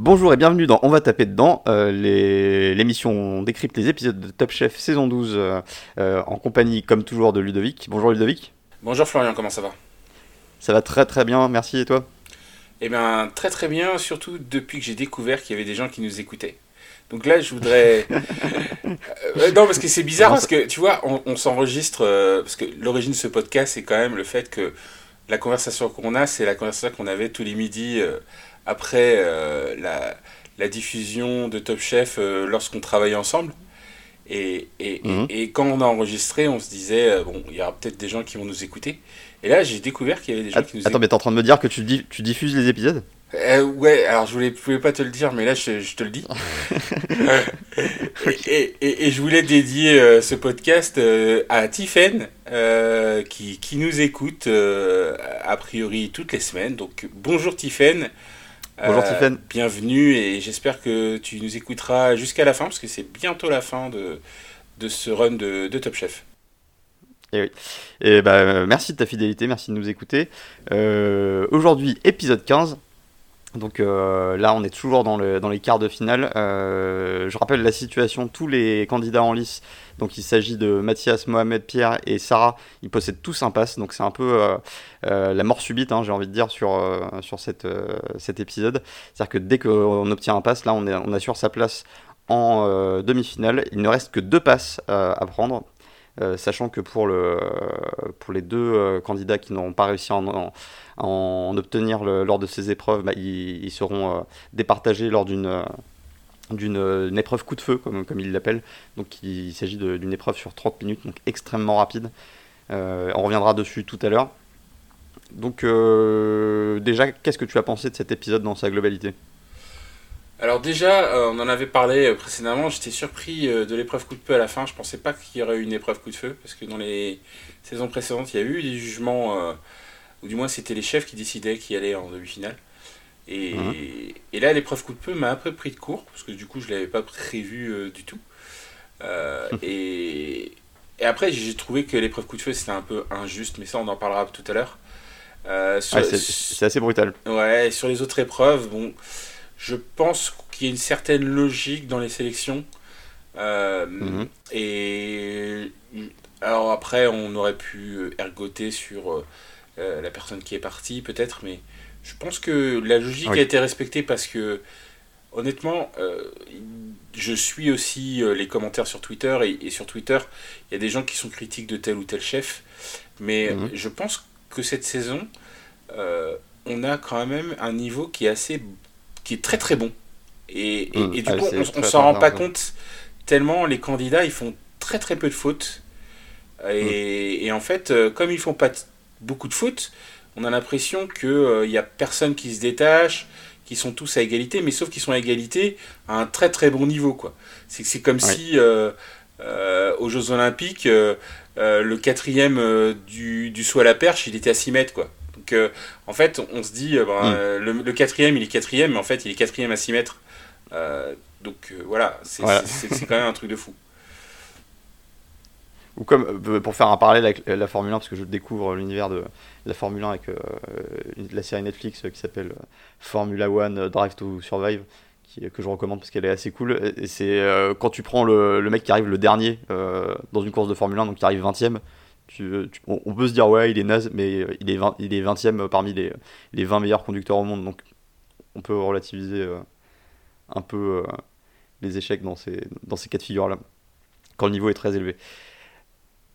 Bonjour et bienvenue dans On va taper dedans, euh, l'émission décrypte les épisodes de Top Chef saison 12 euh, euh, en compagnie comme toujours de Ludovic. Bonjour Ludovic, Bonjour Florian, comment ça va? Ça va très très bien, merci et toi? Eh bien, très très bien, surtout depuis que j'ai découvert qu'il y avait des gens qui nous écoutaient. Donc là, je voudrais... Euh, non, parce que c'est bizarre, parce que tu vois, on, on s'enregistre, parce que l'origine de ce podcast, c'est quand même le fait que la conversation qu'on a, c'est la conversation qu'on avait tous les midis après euh, la, la diffusion de Top Chef euh, lorsqu'on travaillait ensemble. Et, et, Mhm. et, et quand on a enregistré, on se disait, euh, bon, il y aura peut-être des gens qui vont nous écouter. Et là, j'ai découvert qu'il y avait des gens Att- qui nous Attends, mais t'es en train de me dire que tu, tu diffuses les épisodes? Euh, ouais, alors je voulais, je voulais pas te le dire, mais là je, je te le dis. Euh, et, et- et je voulais dédier euh, ce podcast à Tiffen, qui, qui nous écoute a priori toutes les semaines. Donc bonjour Tiffen. Bonjour, Tiffen. Bienvenue et j'espère que tu nous écouteras jusqu'à la fin, parce que c'est bientôt la fin de, de ce run de, de Top Chef. Et bah, euh, merci de ta fidélité, merci de nous écouter. Euh, Aujourd'hui, épisode 15. Donc euh, là, on est toujours dans, le, dans les quarts de finale. Euh, je rappelle la situation, tous les candidats en lice. Donc il s'agit de Mathias, Mohamed, Pierre et Sarah. Ils possèdent tous un pass. Donc c'est un peu euh, euh, la mort subite, hein, j'ai envie de dire, sur, euh, sur cette, euh, cet épisode. C'est-à-dire que dès qu'on obtient un pass, là, on, est, on assure sa place en demi-finale. Il ne reste que deux passes à prendre. Sachant que pour, le, pour les deux candidats qui n'auront pas réussi à en, en- en obtenir lors de ces épreuves, bah, ils, seront euh, départagés lors d'une euh, d'une euh, épreuve coup de feu, comme, comme ils l'appellent. Donc il, s'agit d'une épreuve sur 30 minutes, donc extrêmement rapide. On reviendra dessus tout à l'heure. Donc déjà, qu'est-ce que tu as pensé de cet épisode dans sa globalité? Alors déjà, on en avait parlé précédemment, j'étais surpris de l'épreuve coup de feu à la fin. Je pensais pas qu'il y aurait eu une épreuve coup de feu, parce que dans les saisons précédentes, il y a eu des jugements, ou du moins c'était les chefs qui décidaient qui allait en demi-finale. Et, Mhm. et là, l'épreuve coup de feu m'a un peu pris de court, parce que du coup, je l'avais pas prévu euh, du tout. Euh, et, et après, j'ai trouvé que l'épreuve coup de feu, c'était un peu injuste, mais ça, on en parlera tout à l'heure. Euh, Ouais, c'est- assez brutal. Ouais, sur les autres épreuves, bon, je pense qu'il y a une certaine logique dans les sélections. Mhm. Et alors après, on aurait pu ergoter sur euh, la personne qui est partie, peut-être, mais je pense que la logique Oui. a été respectée parce que, honnêtement, euh, je suis aussi euh, les commentaires sur Twitter et, et sur Twitter, il y a des gens qui sont critiques de tel ou tel chef, mais Mhm. je pense que cette saison, on a quand même un niveau qui est assez, qui est très très bon. Et, et- Mhm. et du Ah, coup, on, on s'en rend pas compte tellement les candidats ils font très très peu de fautes. Et, et en fait, comme ils font pas beaucoup de fautes, on a l'impression qu'il n'y a personne qui se détache, qu'ils sont tous à égalité, mais sauf qu'ils sont à égalité à un très très bon niveau. quoi. C'est c'est comme Ouais. si euh, euh, aux Jeux Olympiques, euh, euh, le quatrième euh, du, du saut à la perche, il était à 6 mètres. Quoi. Donc euh, en fait, on se dit, euh, ben, Mm. euh, le, le quatrième, il est quatrième, mais en fait, il est quatrième à 6 mètres. Euh, donc euh, voilà, c'est Voilà. c'est- c'est quand même un truc de fou. Ou comme, euh, pour faire un parallèle avec la Formule 1, parce que je découvre l'univers de la Formule 1 avec euh, la série Netflix euh, qui s'appelle Formula One Drive to Survive, qui, que je recommande parce qu'elle est assez cool. Et c'est quand tu prends le, le mec qui arrive le dernier dans une course de Formule 1, donc qui arrive 20ème, tu, tu- on, on peut se dire ouais, il est naze, mais il est, 20, il est 20ème parmi les, les 20 meilleurs conducteurs au monde, donc on peut relativiser un peu les échecs dans ces, dans ces cas de figure-là, quand le niveau est très élevé.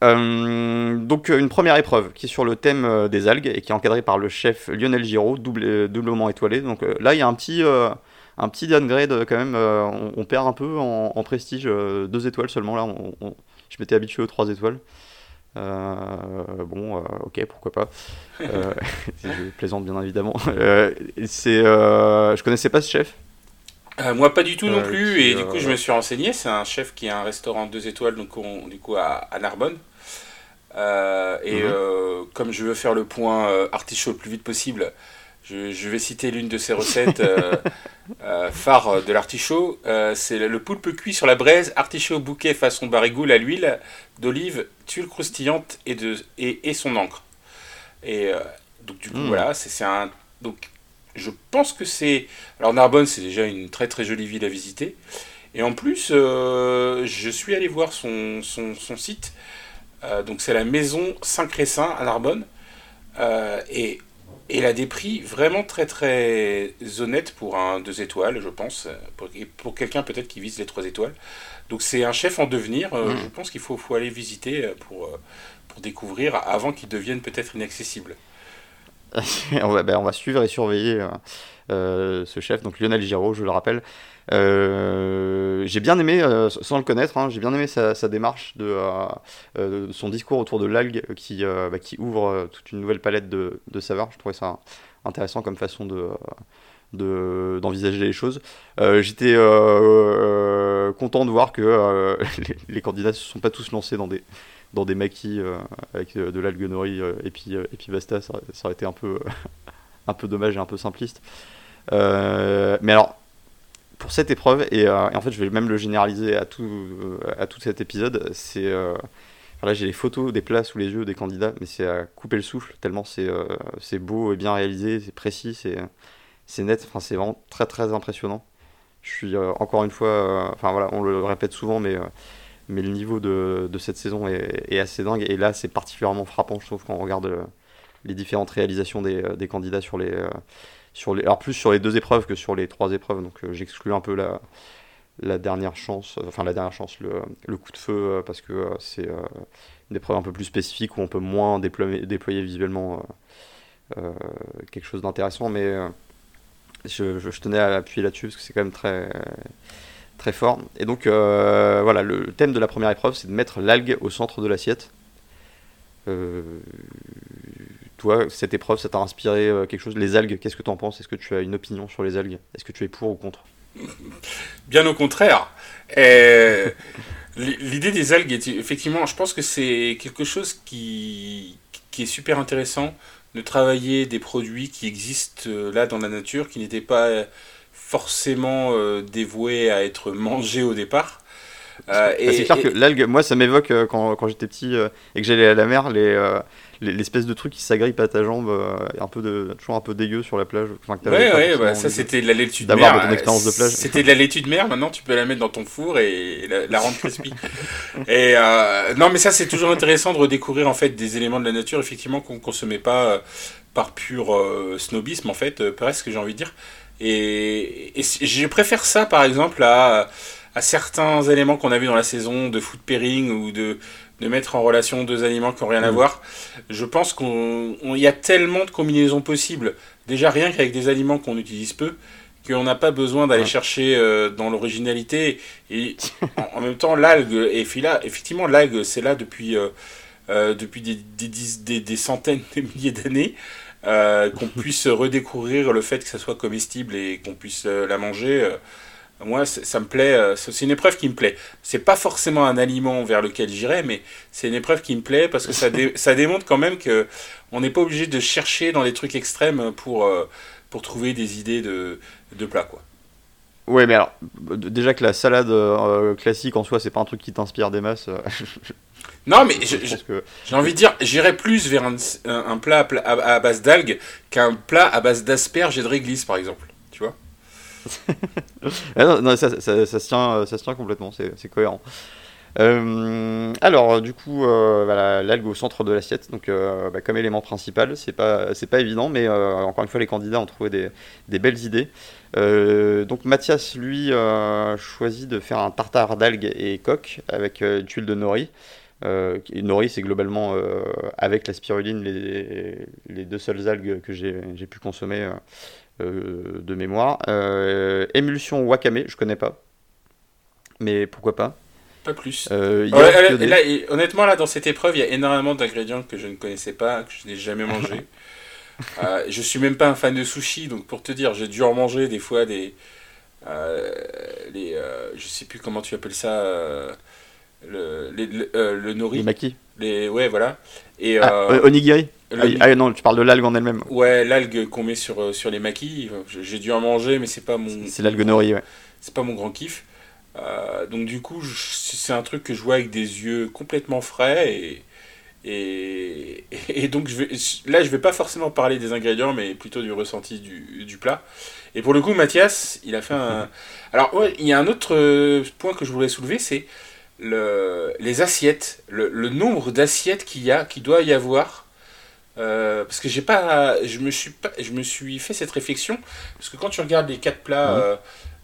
Euh, donc une première épreuve qui est sur le thème euh, des algues et qui est encadrée par le chef Lionel Giraud, double, euh, doublement étoilé. Donc euh, là il y a un petit, euh, un petit downgrade quand même, on, on perd un peu en, en prestige, deux étoiles seulement là, on- on- je m'étais habitué aux trois étoiles. Bon, ok, pourquoi pas. Je plaisante bien évidemment. C'est, je connaissais pas ce chef. Euh, moi, pas du tout non plus. et du coup, je me suis renseigné. C'est un chef qui a un restaurant deux étoiles, donc on- du coup à, à Narbonne. Euh, et Mhm. euh, comme je veux faire le point euh, artichaut le plus vite possible, je, je vais citer l'une de ses recettes euh, phares de l'artichaut. C'est le poulpe cuit sur la braise, artichaut bouquet façon barigoule à l'huile d'olive, tuile croustillante et, de, et, et son encre. Et donc du coup, Mhm. voilà, c'est un... Donc je pense que c'est. Alors Narbonne, c'est déjà une très très jolie ville à visiter. Et en plus, je suis allé voir son, son, site. Euh, donc c'est la maison Saint-Cressin à Narbonne. Euh, et, et elle a des prix vraiment très très honnêtes pour un 2 étoiles, je pense. Pour, pour quelqu'un peut-être qui vise les 3 étoiles. Donc c'est un chef en devenir. Mmh. Je pense qu'il faut, faut, aller visiter pour, pour découvrir avant qu'il devienne peut-être inaccessible. on, va, ben, on, va, suivre et surveiller euh, ce chef, donc Lionel Giraud, je le rappelle. Euh, j'ai bien aimé, euh, sans le connaître, hein, j'ai bien aimé sa, démarche de, son discours autour de l'algue qui, bah, qui ouvre toute une nouvelle palette de, saveurs. Je trouvais ça intéressant comme façon de d'envisager les choses. J'étais content de voir que les, les, candidats ne se sont pas tous lancés dans des, dans des maquis euh, avec euh, de l'algue nori euh, et puis et puis basta, ça, ça, aurait été un peu un peu dommage et un peu simpliste. mais alors pour cette épreuve et, en fait je vais même le généraliser à tout à tout cet épisode, c'est là j'ai les photos des plats sous les yeux des candidats, mais c'est à couper le souffle tellement c'est c'est beau et bien réalisé, c'est précis, c'est net, enfin c'est vraiment très très impressionnant. Je suis encore une fois, enfin voilà, on le répète souvent, mais mais le niveau de, de cette saison est, est, assez dingue. Et là, c'est particulièrement frappant, je trouve, quand on regarde euh, les différentes réalisations des, euh, des candidats sur les, euh, Alors, plus sur les deux épreuves que sur les trois épreuves. Donc, j'exclus un peu la, dernière chance, enfin, la dernière chance, le, coup de feu, parce que c'est une épreuve un peu plus spécifique où on peut moins déployer, visuellement quelque chose d'intéressant. Mais. Je, tenais à appuyer là-dessus parce que c'est quand même très, très fort. Et donc, euh, voilà, le thème de la première épreuve, c'est de mettre l'algue au centre de l'assiette. Euh, toi, cette épreuve, ça t'a inspiré euh, quelque chose? Les algues, qu'est-ce que tu en penses? Est-ce que tu as une opinion sur les algues? Est-ce que tu es pour ou contre? Bien au contraire. L'idée des algues, est, effectivement, je pense que c'est quelque chose qui, qui est super intéressant de travailler des produits qui existent là dans la nature, qui n'étaient pas forcément euh, dévoué à être mangé au départ. Euh, bah, c'est clair que l'algue, moi ça m'évoque euh, quand, quand j'étais petit et que j'allais à la mer, les, l'espèce de truc qui s'agrippe à ta jambe, un peu de, toujours un peu dégueu sur la plage. Enfin, ouais, ouais, bah, ça c'était de la laitue de mer. ton expérience de plage. C'était de la laitue de mer, maintenant tu peux la mettre dans ton four et la, rendre crispy. et non, mais ça c'est toujours intéressant de redécouvrir en fait des éléments de la nature, effectivement, qu'on ne consommait pas par pur snobisme en fait, presque j'ai envie de dire. Et, je préfère ça, par exemple, à, à certains éléments qu'on a vu dans la saison de food pairing ou de, de mettre en relation deux aliments qui n'ont rien à mm. voir. Je pense qu'il y a tellement de combinaisons possibles, déjà rien qu'avec des aliments qu'on utilise peu, qu'on n'a pas besoin d'aller chercher euh, dans l'originalité. Et en, même temps, l'algue, et là, effectivement, l'algue, c'est là depuis, euh, euh, depuis des, des, des, des, centaines de milliers d'années. Qu'on puisse redécouvrir le fait que ça soit comestible et qu'on puisse la manger. Euh, moi, ça me plaît. c'est une épreuve qui me plaît. C'est pas forcément un aliment vers lequel j'irai, mais c'est une épreuve qui me plaît parce que ça, ça démontre quand même que on n'est pas obligé de chercher dans les trucs extrêmes pour, pour trouver des idées de, de plats, quoi. Ouais, mais alors, déjà que la salade classique en soi, c'est pas un truc qui t'inspire des masses. Non, mais j'ai envie de dire, j'irais plus vers un, plat à, base d'algues qu'un plat à base d'asperges et de réglisse, par exemple. Tu vois ah non, ça, se tient, ça se tient complètement, c'est cohérent. Euh, alors, du coup, euh, l'algue au centre de l'assiette, donc euh, bah, comme élément principal, c'est pas, pas évident, mais encore une fois, les candidats ont trouvé des, belles idées. donc, Mathias, lui, choisit de faire un tartare d'algues et coque avec une tuile de nori. Euh, nori, c'est globalement, euh, avec la spiruline, les, deux seules algues que j'ai pu consommer euh, de mémoire. émulsion wakame, je connais pas. Mais pourquoi pas Pas plus. honnêtement, là, dans cette épreuve, il y a énormément d'ingrédients que je ne connaissais pas, que je n'ai jamais mangé. je suis même pas un fan de sushi, donc pour te dire, j'ai dû en manger des fois des. les, je sais plus comment tu appelles ça le, le, euh, le nori. Les maquis. Les, ouais, voilà. Et, ah, euh, euh, onigiri ah, ah, non, tu parles de l'algue en elle-même. Ouais, l'algue qu'on met sur, sur les maquis. J'ai dû en manger, mais c'est pas mon. C'est l'algue nori, ouais. C'est pas mon grand kiff. donc du coup, c'est un truc que je vois avec des yeux complètement frais et, Et, et donc je vais, là, je vais pas forcément parler des ingrédients, mais plutôt du ressenti du, du plat. Et pour le coup, Mathias, il a fait un. Alors, ouais, il y a un autre point que je voulais soulever, c'est le, les assiettes, le, le nombre d'assiettes qu'il y a, qu'il doit y avoir. Euh, parce que j'ai pas, je me suis pas, je me suis fait cette réflexion parce que quand tu regardes les quatre plats, Mhm. euh,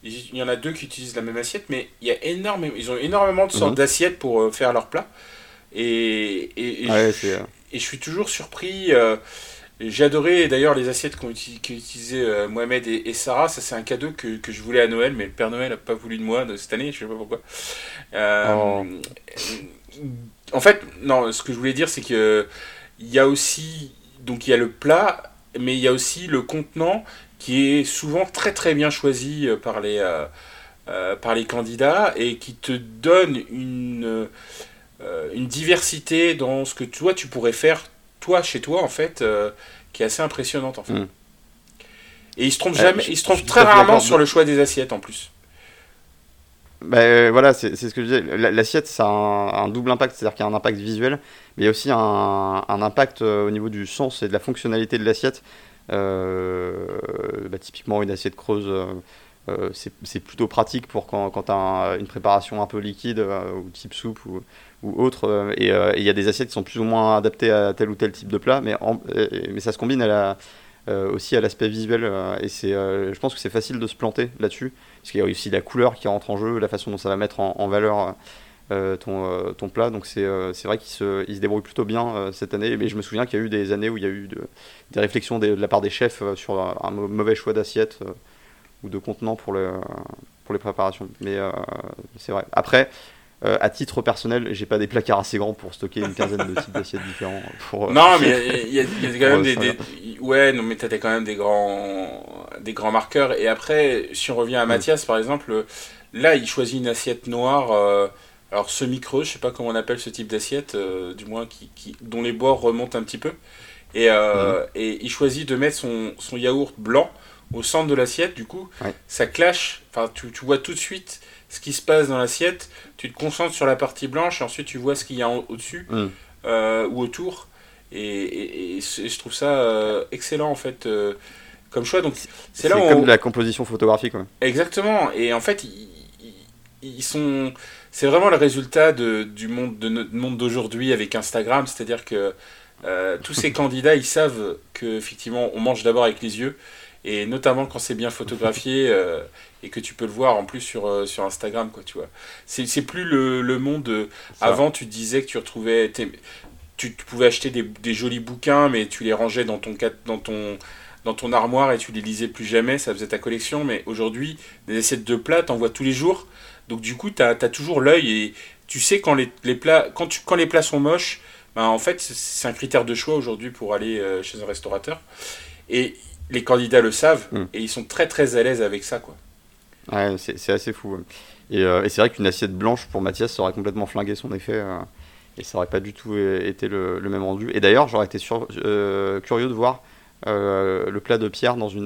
il y en a deux qui utilisent la même assiette, mais il y a énormément, ils ont énormément de sortes Mhm. d'assiettes pour euh, faire leurs plats. Et, et, et Ouais, je- c'est. et je suis toujours surpris. euh, j'ai adoré d'ailleurs les assiettes qu'ont uti- qu'ont utilisé euh, Mohamed et, Sarah. Ça, c'est un cadeau que, que je voulais à Noël, mais le Père Noël n'a pas voulu de moi cette année, je sais pas pourquoi. Euh. En fait, non, ce que je voulais dire, c'est que il y a aussi. Donc, il y a le plat, mais il y a aussi le contenant qui est souvent très très bien choisi euh, par les, par les candidats et qui te donne une une diversité dans ce que toi tu pourrais faire toi chez toi en fait euh, qui est assez impressionnante en fait. Mm. Et ils se trompent Ouais, jamais, je- ils se suis très rarement sur le choix des assiettes en plus. Bah, euh, voilà, c'est ce que je disais. La- L'assiette, ça a un, un double impact, c'est-à-dire qu'il y a un impact visuel, mais il y a aussi un, un impact euh, au niveau du sens et de la fonctionnalité de l'assiette. Euh, bah, typiquement, une assiette creuse, euh, euh, c'est plutôt pratique pour quand, quand tu as une préparation un peu liquide, euh, ou type soupe ou, ou autre. euh, et euh, et il y a des assiettes qui sont plus ou moins adaptées à tel ou tel type de plat, mais, mais ça se combine euh, aussi à l'aspect visuel. et je pense que c'est facile de se planter là-dessus. Parce qu'il y a aussi la couleur qui rentre en jeu, la façon dont ça va mettre en, valeur ton, ton plat. Donc c'est c'est vrai qu'il se, il se débrouille plutôt bien cette année. Mais je me souviens qu'il y a eu des années où il y a eu de- des réflexions de la part des chefs sur un, un mau- mauvais choix d'assiette ou de contenant pour, le, pour les préparations. Mais c'est vrai. Après, euh, à titre personnel, j'ai pas des placards assez grands pour stocker une quinzaine de types d'assiettes différents. Pour, euh, Non, mais il y, a- il y a quand même des, ouais, non, mais t'as quand même des grands, des grands marqueurs. Et après, si on revient à. Mathias, par exemple, là, il choisit une assiette noire, euh, alors semi-creuse, je sais pas comment on appelle ce type d'assiette, euh, du moins qui, qui, dont les bords remontent un petit peu. Et, euh, et il choisit de mettre son, son yaourt blanc au centre de l'assiette. Du coup, Ouais. ça clash. Enfin, tu, tu vois tout de suite ce qui se passe dans l'assiette. Tu te concentres sur la partie blanche et ensuite tu vois ce qu'il y a au-dessus Mm. euh, ou autour. Et, et- et c'est- je trouve ça euh, excellent en fait euh, comme choix. Donc c'est C'est là où comme on- de la composition photographique. ouais. exactement. Et en fait ils, sont c'est vraiment le résultat de, du monde de notre monde d'aujourd'hui avec Instagram. C'est-à-dire que tous ces candidats ils savent que effectivement on mange d'abord avec les yeux et notamment quand c'est bien photographié euh, et que tu peux le voir en plus sur, euh, sur Instagram quoi tu vois. C'est c'est plus le, le monde euh, avant tu disais que tu retrouvais tu, tu pouvais acheter des, des jolis bouquins mais tu les rangeais dans ton dans ton dans ton armoire et tu les lisais plus jamais ça faisait ta collection. Mais aujourd'hui des assiettes de plats t'en vois tous les jours. Donc du coup tu as, toujours l'œil et tu sais quand les, les plats quand tu quand les plats sont moches ben, en fait c'est- un critère de choix aujourd'hui pour aller chez un restaurateur. Et les candidats le savent Mm. et ils sont très très à l'aise avec ça quoi Ouais, c'est c'est assez fou. ouais. Et, euh, et c'est vrai qu'une assiette blanche pour Mathias, ça aurait complètement flingué son effet. euh, et ça aurait pas du tout euh, été le, le même rendu. Et d'ailleurs, j'aurais été sur- euh, curieux de voir le plat de Pierre dans une,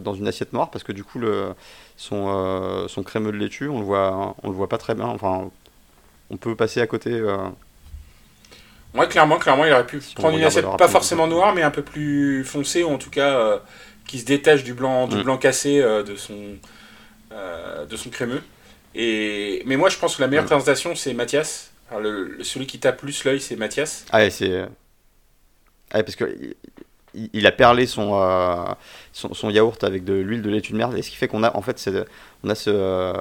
dans une assiette noire, parce que du coup, le, son, son crémeux de laitue, on le voit, on le voit pas très bien. Enfin, on peut passer à côté. Moi, clairement, clairement, il aurait pu prendre une assiette pas forcément noire, mais un peu plus foncée, ou en tout cas euh, qui se détache du blanc, du Mm. blanc cassé euh, de son euh, de son crémeux. Et mais moi, je pense que la meilleure Mm. présentation, c'est Mathias. Le, celui qui tape plus l'œil, c'est Mathias. Ah ouais, c'est. Ah ouais, parce que il, il a perlé son, son, son yaourt avec de l'huile de laitue de merde, et ce qui fait qu'on a en fait on a ce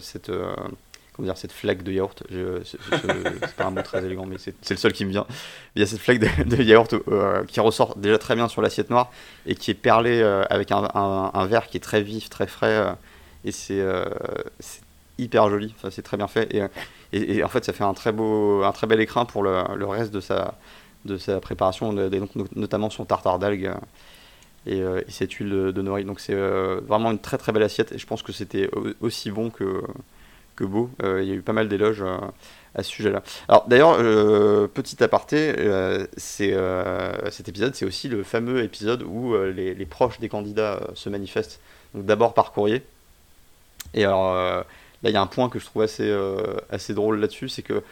cette comment dire cette flaque de yaourt. C'est- pas un mot très élégant, mais c'est le seul qui me vient. Il y a cette flaque de, yaourt euh, qui ressort déjà très bien sur l'assiette noire et qui est perlée euh, avec un, un, vert qui est très vif, très frais, euh, et c'est hyper joli. C'est très bien fait et, en fait ça fait un très beau, un très bel écrin pour le, le reste de sa de sa préparation, notamment son tartare d'algues et, et cette huile de, nori. Donc c'est vraiment une très très belle assiette et je pense que c'était au- aussi bon que, que beau. Euh, il y a eu pas mal d'éloges euh, à ce sujet-là. Alors d'ailleurs, euh, petit aparté, euh, c'est, euh, cet épisode c'est aussi le fameux épisode où les, les proches des candidats se manifestent. Donc d'abord par courrier. Et alors là il y a un point que je trouve assez, assez drôle là-dessus, c'est que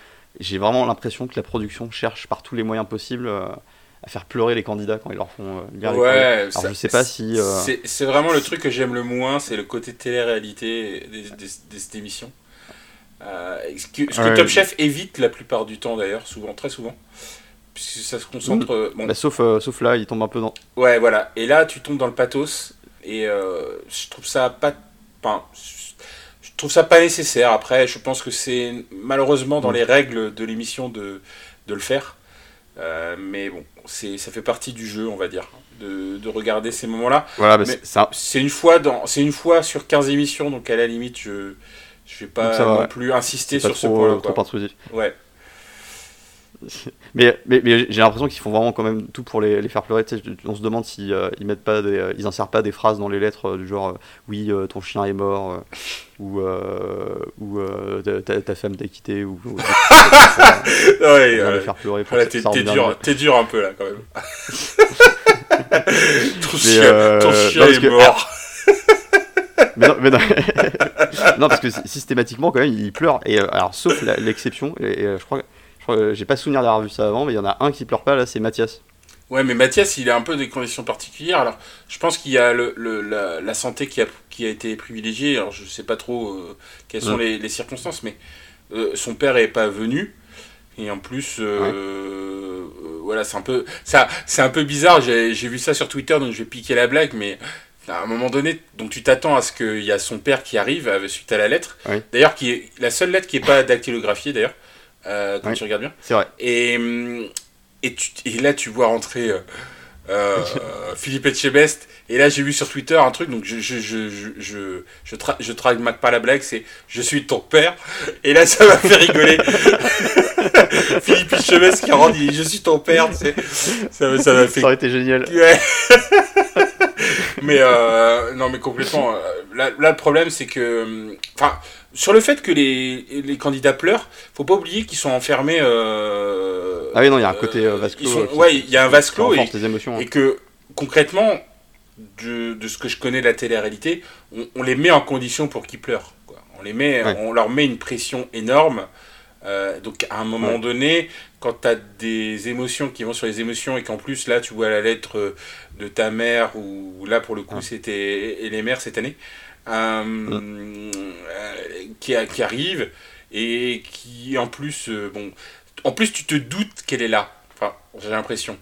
j'ai vraiment l'impression que la production cherche par tous les moyens possibles à faire pleurer les candidats quand ils leur font lire ouais, Alors je sais pas si. C'est vraiment le truc que j'aime le moins, c'est le côté télé-réalité de, cette émission. Ce que, Top Chef évite la plupart du temps d'ailleurs, souvent, très souvent puisque ça se concentre. Euh, bon. Bah, sauf, euh, sauf là, il tombe un peu dans. Ouais, voilà. Et là, tu tombes dans le pathos. Et euh, je trouve ça pas. Enfin, je trouve ça pas nécessaire. Après, je pense que c'est malheureusement dans mm. les règles de l'émission de, de le faire. mais bon, c'est ça fait partie du jeu, on va dire, de, de regarder ces moments-là. Voilà, mais c'est une fois dans, c'est une fois sur 15 émissions, donc à la limite, je je vais pas non plus insister sur ce point-là. Ouais. mais, mais, mais j'ai l'impression qu'ils font vraiment quand même tout pour les, les faire pleurer. on se demande s'ils euh, ils mettent pas des, euh, ils insèrent pas des phrases dans les lettres euh, du genre oui ton chien est mort ou ou ta, ta, femme t'a quitté ou, ou ouais, les faire pleurer. t'es, dur, t'es dur un peu là quand même. ton, chien, ton chien est mort. Mais non, mais non. non, parce que systématiquement quand même il pleure et alors sauf l'exception et, et je crois j'ai pas souvenir d'avoir vu ça avant, mais il y en a un qui pleure pas là, c'est Mathias. Ouais, mais Mathias, il a un peu des conditions particulières. Alors, je pense qu'il y a le, la, santé qui a, qui a été privilégiée. Alors, je sais pas trop euh, quelles sont les, circonstances, mais euh, son père est pas venu. Et en plus, euh, voilà, c'est un peu, ça, c'est un peu bizarre. J'ai, vu ça sur Twitter, donc je vais piquer la blague, mais à un moment donné, donc tu t'attends à ce qu'il y a son père qui arrive suite à la lettre. D'ailleurs, qui est la seule lettre qui est pas dactylographiée d'ailleurs. Euh, quand tu regardes bien. C'est vrai. Et, et, tu, et, là, tu vois rentrer euh, euh Philippe Etchebest. Et là, j'ai vu sur Twitter un truc, donc je, je, je, je, je, tra je pas la blague, c'est je suis ton père. Et là, ça m'a fait rigoler. Philippe Etchebest qui rentre, dit je suis ton père. Ça, ça m'a fait. Ça aurait été génial. mais euh, non, mais complètement. Là, là le problème, c'est que. Enfin sur le fait que les, les candidats pleurent, faut pas oublier qu'ils sont enfermés. Euh, ah oui, non, il y a un côté euh, vase clos. ouais, il y a un vase clos. Et, émotions, hein. et, que concrètement, de, de, ce que je connais de la télé-réalité, on, les met en condition pour qu'ils pleurent. Quoi. On, les met, on leur met une pression énorme. Euh, donc à un moment donné, quand tu as des émotions qui vont sur les émotions et qu'en plus là tu vois la lettre de ta mère ou là pour le coup c'était et les mères cette année, euh, qui, qui, arrive et qui en plus, euh, bon, en plus tu te doutes qu'elle est là. Enfin, j'ai l'impression.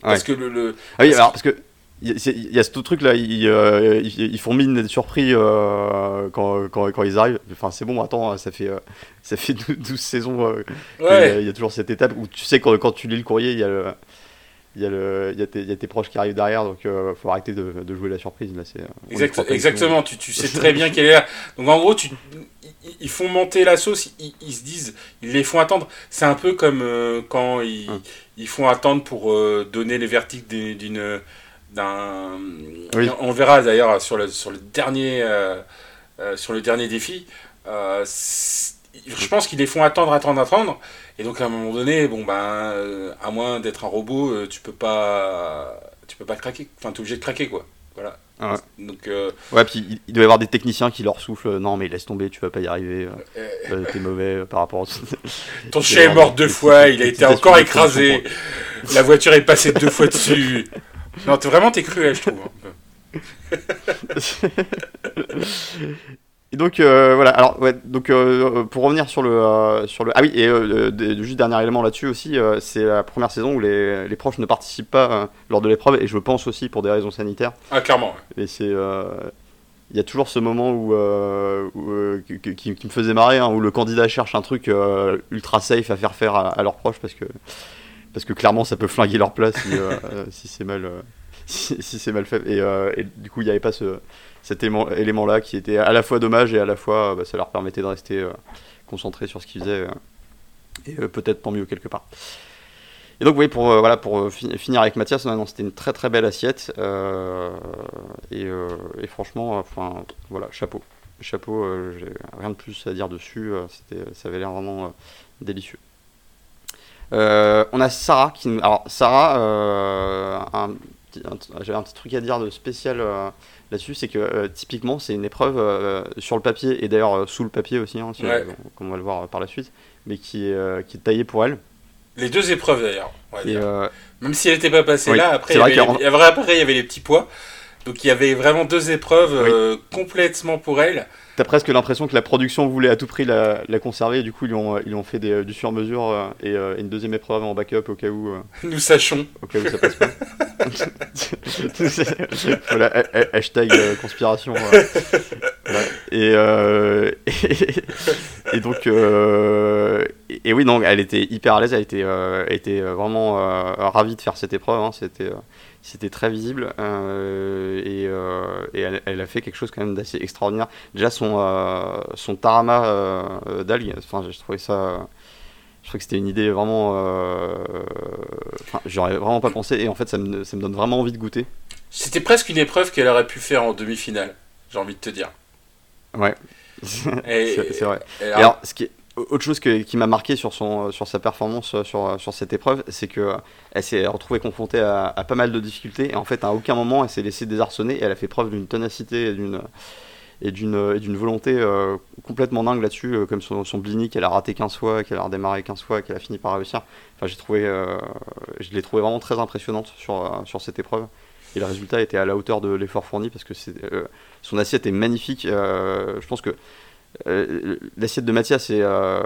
Parce que le, ah oui, alors parce que il y, a ce truc là, ils, euh, ils, font mine d'être surpris quand, quand, quand, ils arrivent. Enfin, c'est bon, attends, ça fait, ça fait 12 saisons. Il y, a toujours cette étape où tu sais quand, quand tu lis le courrier, il y a le, il y, a le, il, y a tes, il y a tes proches qui arrivent derrière, donc il euh, faut arrêter de, de, jouer la surprise. Là, c'est, exactement, tu, tu, sais très bien qu'elle est là. Donc en gros, tu, ils font monter la sauce, ils, ils, se disent, ils les font attendre. C'est un peu comme euh, quand ils, hum. ils, font attendre pour euh, donner les verticles d'une. On verra d'ailleurs sur le, sur le, dernier, sur le dernier défi. je pense qu'ils les font attendre, attendre, attendre. Et donc à un moment donné, bon ben, euh, à moins d'être un robot, euh, tu peux pas, tu peux pas craquer. Enfin, t'es obligé de craquer quoi. Voilà. Ah ouais. Donc, euh, ouais, puis il doit y avoir des techniciens qui leur soufflent Non, mais laisse tomber, tu vas pas y arriver. T'es mauvais par rapport. À... Ton chien est mort deux fois, il a été encore écrasé. La voiture est passée deux fois dessus. Non, es, vraiment t'es cruel, je trouve. Hein. Et donc euh, voilà, alors ouais, donc euh, pour revenir sur le euh, sur le ah oui et juste dernier élément là-dessus aussi, c'est la première saison où les, les proches ne participent pas lors de l'épreuve et je pense aussi pour des raisons sanitaires. Ah clairement. Et c'est il y a toujours ce moment où, qui, me faisait marrer hein, où le candidat cherche un truc ultra safe à faire faire à, leurs proches parce que parce que clairement ça peut flinguer leur place si, si c'est mal si, c'est mal fait et, et, du coup il n'y avait pas ce cet élément-là qui était à la fois dommage et à la fois bah, ça leur permettait de rester euh, concentrés sur ce qu'ils faisaient euh, et euh, peut-être tant mieux quelque part. Et donc oui, pour, voilà, pour finir avec Mathias, c'était une très très belle assiette et, et, franchement, enfin voilà, chapeau, chapeau, j'ai rien de plus à dire dessus, c'était, ça avait l'air vraiment délicieux. On a Sarah qui, alors Sarah, un, j'avais un petit truc à dire de spécial là-dessus, c'est que typiquement c'est une épreuve sur le papier et d'ailleurs sous le papier aussi, hein, comme on va le voir par la suite, mais qui est, qui est taillée pour elle. Les deux épreuves d'ailleurs. Même si elle n'était pas passée là, après il, y avait, après il y avait les petits poids. Donc il y avait vraiment deux épreuves complètement pour elle. T'as presque l'impression que la production voulait à tout prix la, conserver et du coup ils ont, ils ont fait des, du sur-mesure euh, euh, et, une deuxième épreuve en backup au cas où. Euh, Nous sachons. Au cas où ça passe pas. voilà, hashtag conspiration. Et, et, donc, et, oui, donc elle était hyper à l'aise, elle était, elle était vraiment ravie de faire cette épreuve. Hein, c'était c'était très visible euh, et, euh, et elle, a fait quelque chose quand même d'assez extraordinaire. Déjà son, euh, son tarama d'algues, enfin, je trouvais ça. Je trouvais que c'était une idée vraiment. Enfin, j'aurais vraiment pas pensé et en fait ça me, ça me donne vraiment envie de goûter. C'était presque une épreuve qu'elle aurait pu faire en demi-finale, j'ai envie de te dire. Ouais. c'est vrai. alors, ce qui est, autre chose qui m'a marqué sur, sur sa performance euh, sur, sur cette épreuve, c'est qu'elle euh, s'est retrouvée confrontée à, pas mal de difficultés et en fait à aucun moment elle s'est laissée désarçonner et elle a fait preuve d'une ténacité et d'une volonté euh, complètement dingue là-dessus, comme son, son Blini qu'elle a raté 15 fois, qu'elle a redémarré 15 fois, qu'elle a fini par réussir. Enfin, trouvé, je l'ai trouvé vraiment très impressionnante sur, sur cette épreuve. Et le résultat était à la hauteur de l'effort fourni parce que son assiette est magnifique. je pense que euh, l'assiette de Mathias, euh,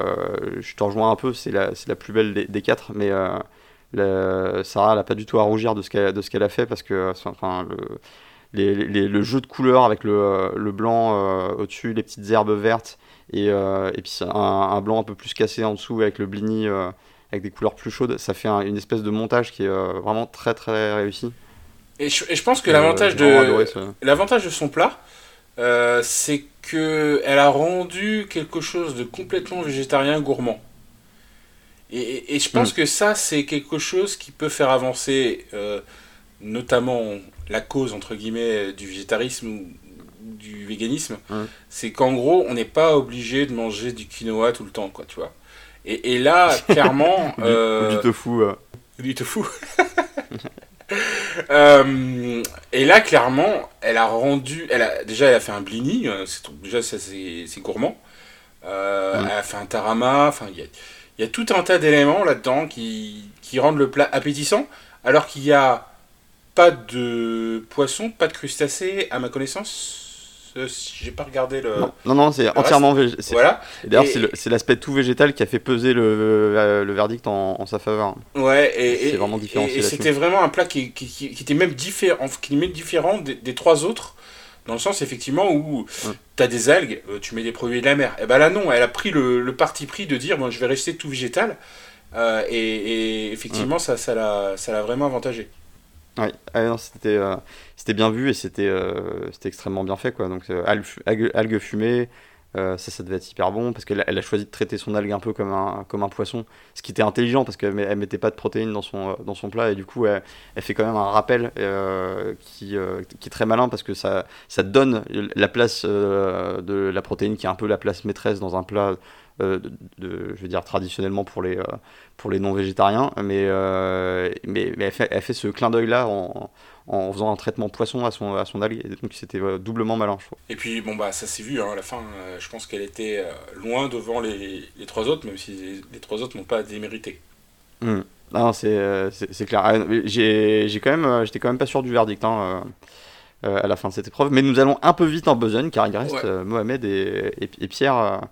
je te rejoins un peu, c'est la, la, plus belle des, quatre, mais euh, Sarah, elle n'a pas du tout à rougir de ce qu'elle, a fait parce que enfin, le, le jeu de couleurs avec le, le blanc au-dessus, les petites herbes vertes et, et puis un, un, blanc un peu plus cassé en dessous avec le blini avec des couleurs plus chaudes, ça fait une espèce de montage qui est vraiment très très réussi. Et je, et je pense que l'avantage, de, l'avantage de son plat, euh, c'est que elle a rendu quelque chose de complètement végétarien gourmand. Et, je pense mm. que ça, c'est quelque chose qui peut faire avancer euh, notamment la cause, entre guillemets, du végétarisme ou du véganisme. Mm. C'est qu'en gros, on n'est pas obligé de manger du quinoa tout le temps, quoi, tu vois. Et, là, clairement... du, euh, du tofu. Du tofu. Euh, et là, clairement, elle a rendu. Elle a, déjà, elle a fait un blini, euh, déjà, c'est gourmand. Euh, Elle a fait un tarama. Enfin, il y a, tout un tas d'éléments là-dedans qui, qui rendent le plat appétissant, alors qu'il n'y a pas de poisson, pas de crustacés, à ma connaissance j'ai pas regardé le. Non, non, c'est entièrement végétal. Voilà. D'ailleurs, c'est l'aspect tout végétal qui a fait peser le, euh, le verdict en, sa faveur. Ouais, et c'est vraiment différent. Et, c'était vraiment un plat qui, qui, qui, était même différent, qui différent des, trois autres. Dans le sens, effectivement, où tu as des algues, euh, tu mets des produits de la mer. Et ben là, non, elle a pris le, le parti pris de dire, bon, je vais rester tout végétal. Euh, et, effectivement, ça l'a ça, ça vraiment avantagé. Oui, ah c'était euh, c'était bien vu et c'était euh, extrêmement bien fait quoi. Donc euh, algues, algues fumées, ça ça devait être hyper bon parce qu'elle elle a choisi de traiter son algue un peu comme un comme un poisson, ce qui était intelligent parce qu'elle elle mettait pas de protéines dans son dans son plat et du coup elle, elle fait quand même un rappel qui qui est très malin parce que ça ça donne la place de la protéine qui est un peu la place maîtresse dans un plat euh, de, je veux dire traditionnellement pour les, euh, pour les non-végétariens, mais, euh, mais, mais elle, fait, elle, fait, ce clin d'œil-là en, en, faisant un traitement poisson à son, à son algue, donc c'était doublement malin, je trouve. Et puis, bon, bah, ça s'est vu, hein, à la fin, je pense qu'elle était loin devant les, les, trois autres, même si les, trois autres n'ont pas démérité. Mmh. Non, c'est clair. Ah, j'ai quand même, j'étais quand même pas sûr du verdict. Hein, à la fin de cette épreuve, mais nous allons un peu vite en besogne car il reste Mohamed et, et, Pierre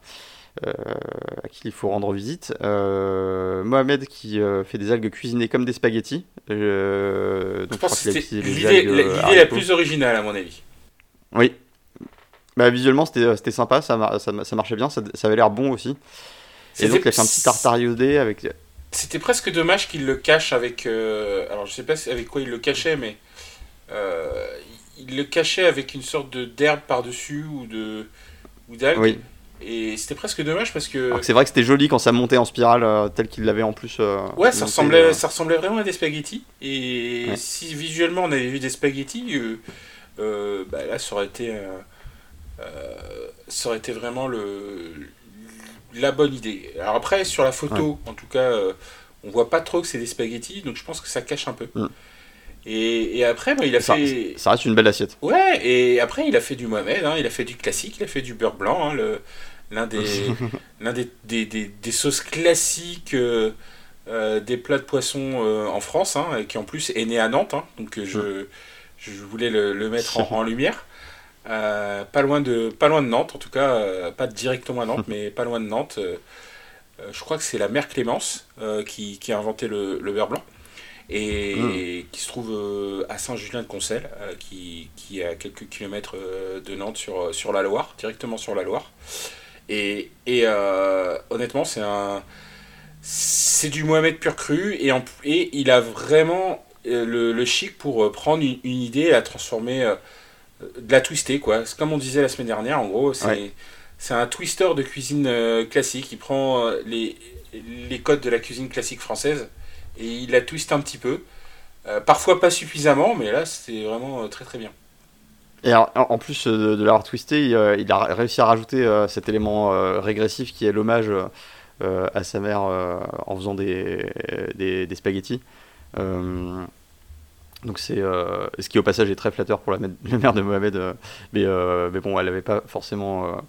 à qui il faut rendre visite. Euh, Mohamed qui euh, fait des algues cuisinées comme des spaghettis. donc je pense que c'était l'idée la, plus originale à mon avis. Oui. Bah, visuellement c'était sympa, ça, ça, ça, marchait bien, ça, ça avait l'air bon aussi. Et donc il a fait un petit tartare iodé avec... C'était presque dommage qu'il le cache avec... alors je sais pas avec quoi il le cachait, mais... il le cachait avec une sorte de d'herbe par-dessus ou de ou d'algue. Oui. Et c'était presque dommage parce que. C'est vrai que c'était joli quand ça montait en spirale euh, tel qu'il l'avait en plus. Euh, ouais, ça ressemblait, euh. ça ressemblait vraiment à des spaghettis. Et si visuellement on avait vu des spaghettis, bah là ça aurait été, ça aurait été vraiment le, la bonne idée. Alors après, sur la photo, en tout cas, on voit pas trop que c'est des spaghettis, donc je pense que ça cache un peu. Mm. Et, après, il a ça, fait. Ça reste une belle assiette. Ouais, et après, il a fait du Mohamed, hein, il a fait du classique, il a fait du beurre blanc, hein, l'un des, l'un des, des, des, sauces classiques euh, euh, des plats de poisson euh, en France, hein, qui en plus est né à Nantes, hein, donc je, je voulais le, le mettre en, lumière. pas, loin de, pas loin de Nantes, en tout cas, pas directement à Nantes, mais pas loin de Nantes. je crois que c'est la mère Clémence qui, qui, a inventé le, le beurre blanc et hmm. qui se trouve à Saint-Julien-de-Concel, qui, qui, est à quelques kilomètres de Nantes sur, sur la Loire, directement sur la Loire. Et, et honnêtement, c'est un c'est du Mohamed pur cru et, en, et il a vraiment le, chic pour prendre une, idée et la transformer, de la twister quoi. C'est comme on disait la semaine dernière, en gros, c'est un twister de cuisine classique. Il prend les, les codes de la cuisine classique française et il la twist un petit peu. Euh, parfois pas suffisamment, mais là c'est vraiment euh, très très bien. Et en plus euh, de, l'avoir twisté, il, a réussi à rajouter cet élément régressif qui est l'hommage à sa mère en faisant des, des, des spaghettis. donc c'est ce qui au passage est très flatteur pour la, mère de Mohamed, mais, mais bon, elle n'avait pas forcément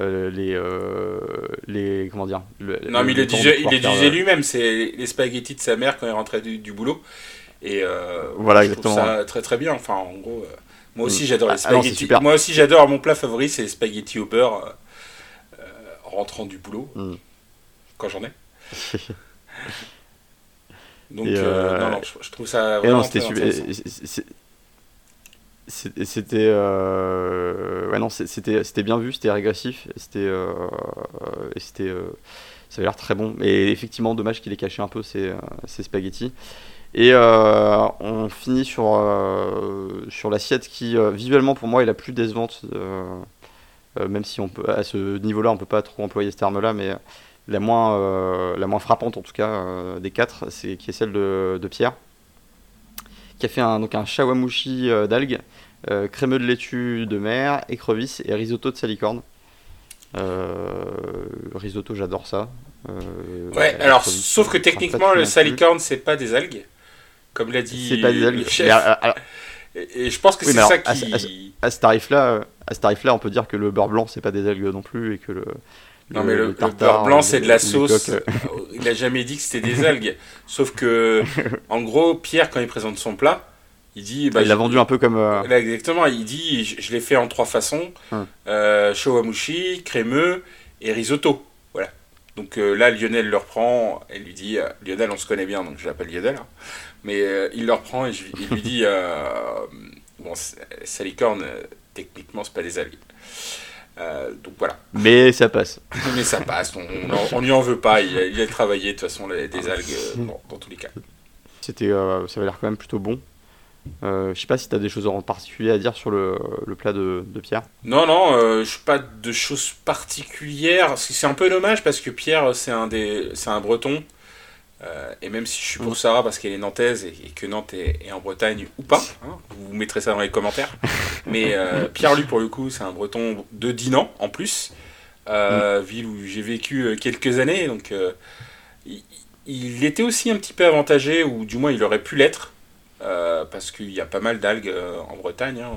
euh, les, euh, les comment dire non mais il le disait, il disait lui-même c'est les spaghettis de sa mère quand il rentrait du, du boulot. Et euh, voilà je exactement. trouve ça très très bien. Enfin en gros moi aussi mm. j'adore les ah, spaghettis. moi aussi j'adore. Mon plat favori c'est les spaghettis au beurre rentrant du boulot mm. quand j'en ai. Donc non, non, je, trouve ça vraiment c'était c'était euh, ouais non c'était c'était bien vu c'était régressif c'était euh, c'était euh, ça avait l'air très bon. Et effectivement dommage qu'il ait caché un peu ses, ses spaghettis et on finit sur sur l'assiette qui visuellement pour moi est la plus décevante même si on peut à ce niveau là on peut pas trop employer ce terme là mais la moins la moins frappante en tout cas des quatre c'est qui est celle de, de Pierre qui a fait un, donc un shawamushi d'algues euh, crémeux de laitue de mer, écrevisse et risotto de salicorne. Euh, risotto, j'adore ça. Euh, ouais, alors, sauf que techniquement, le salicorne, c'est pas des algues. Comme l'a dit pas algues. chef. et, je pense que c'est ça qui. À, ce tarif-là, à ce tarif-là, on peut dire que le beurre blanc, c'est pas des algues non plus et que le. Non, mais le, beurre blanc, c'est de la sauce. il a jamais dit que c'était des algues. Sauf que, en gros, Pierre, quand il présente son plat, il dit. Bah, il l'a vendu un peu comme. Euh, exactement, il dit je, l'ai fait en trois façons hum. euh, shawamushi, crémeux et risotto. Donc euh, là, Lionel le reprend et lui dit Lionel, on se connaît bien, donc je l'appelle Lionel. Hein. mais il le reprend et il lui dit Bon, salicorne, techniquement, c'est pas des algues. donc voilà. Mais ça passe. Mais ça passe, on, on, lui en veut pas, il a, travaillé de toute façon des algues dans tous les cas. C'était, ça avait l'air quand même plutôt bon. Euh, je sais pas si tu as des choses en particulier à dire sur le, le plat de, de, Pierre. Non, non, euh, je pas de choses particulières. C'est un peu dommage parce que Pierre, c'est un, des, un breton. Euh, et même si je suis pour Sarah parce qu'elle est nantaise et, que Nantes est, en Bretagne ou pas, hein, vous mettrez ça dans les commentaires. Mais euh, Pierre, lui, pour le coup, c'est un breton de Dinan en plus, mm. ville où j'ai vécu quelques années. Donc il, il était aussi un petit peu avantagé, ou du moins il aurait pu l'être euh, parce qu'il y a pas mal d'algues euh, en Bretagne. Hein.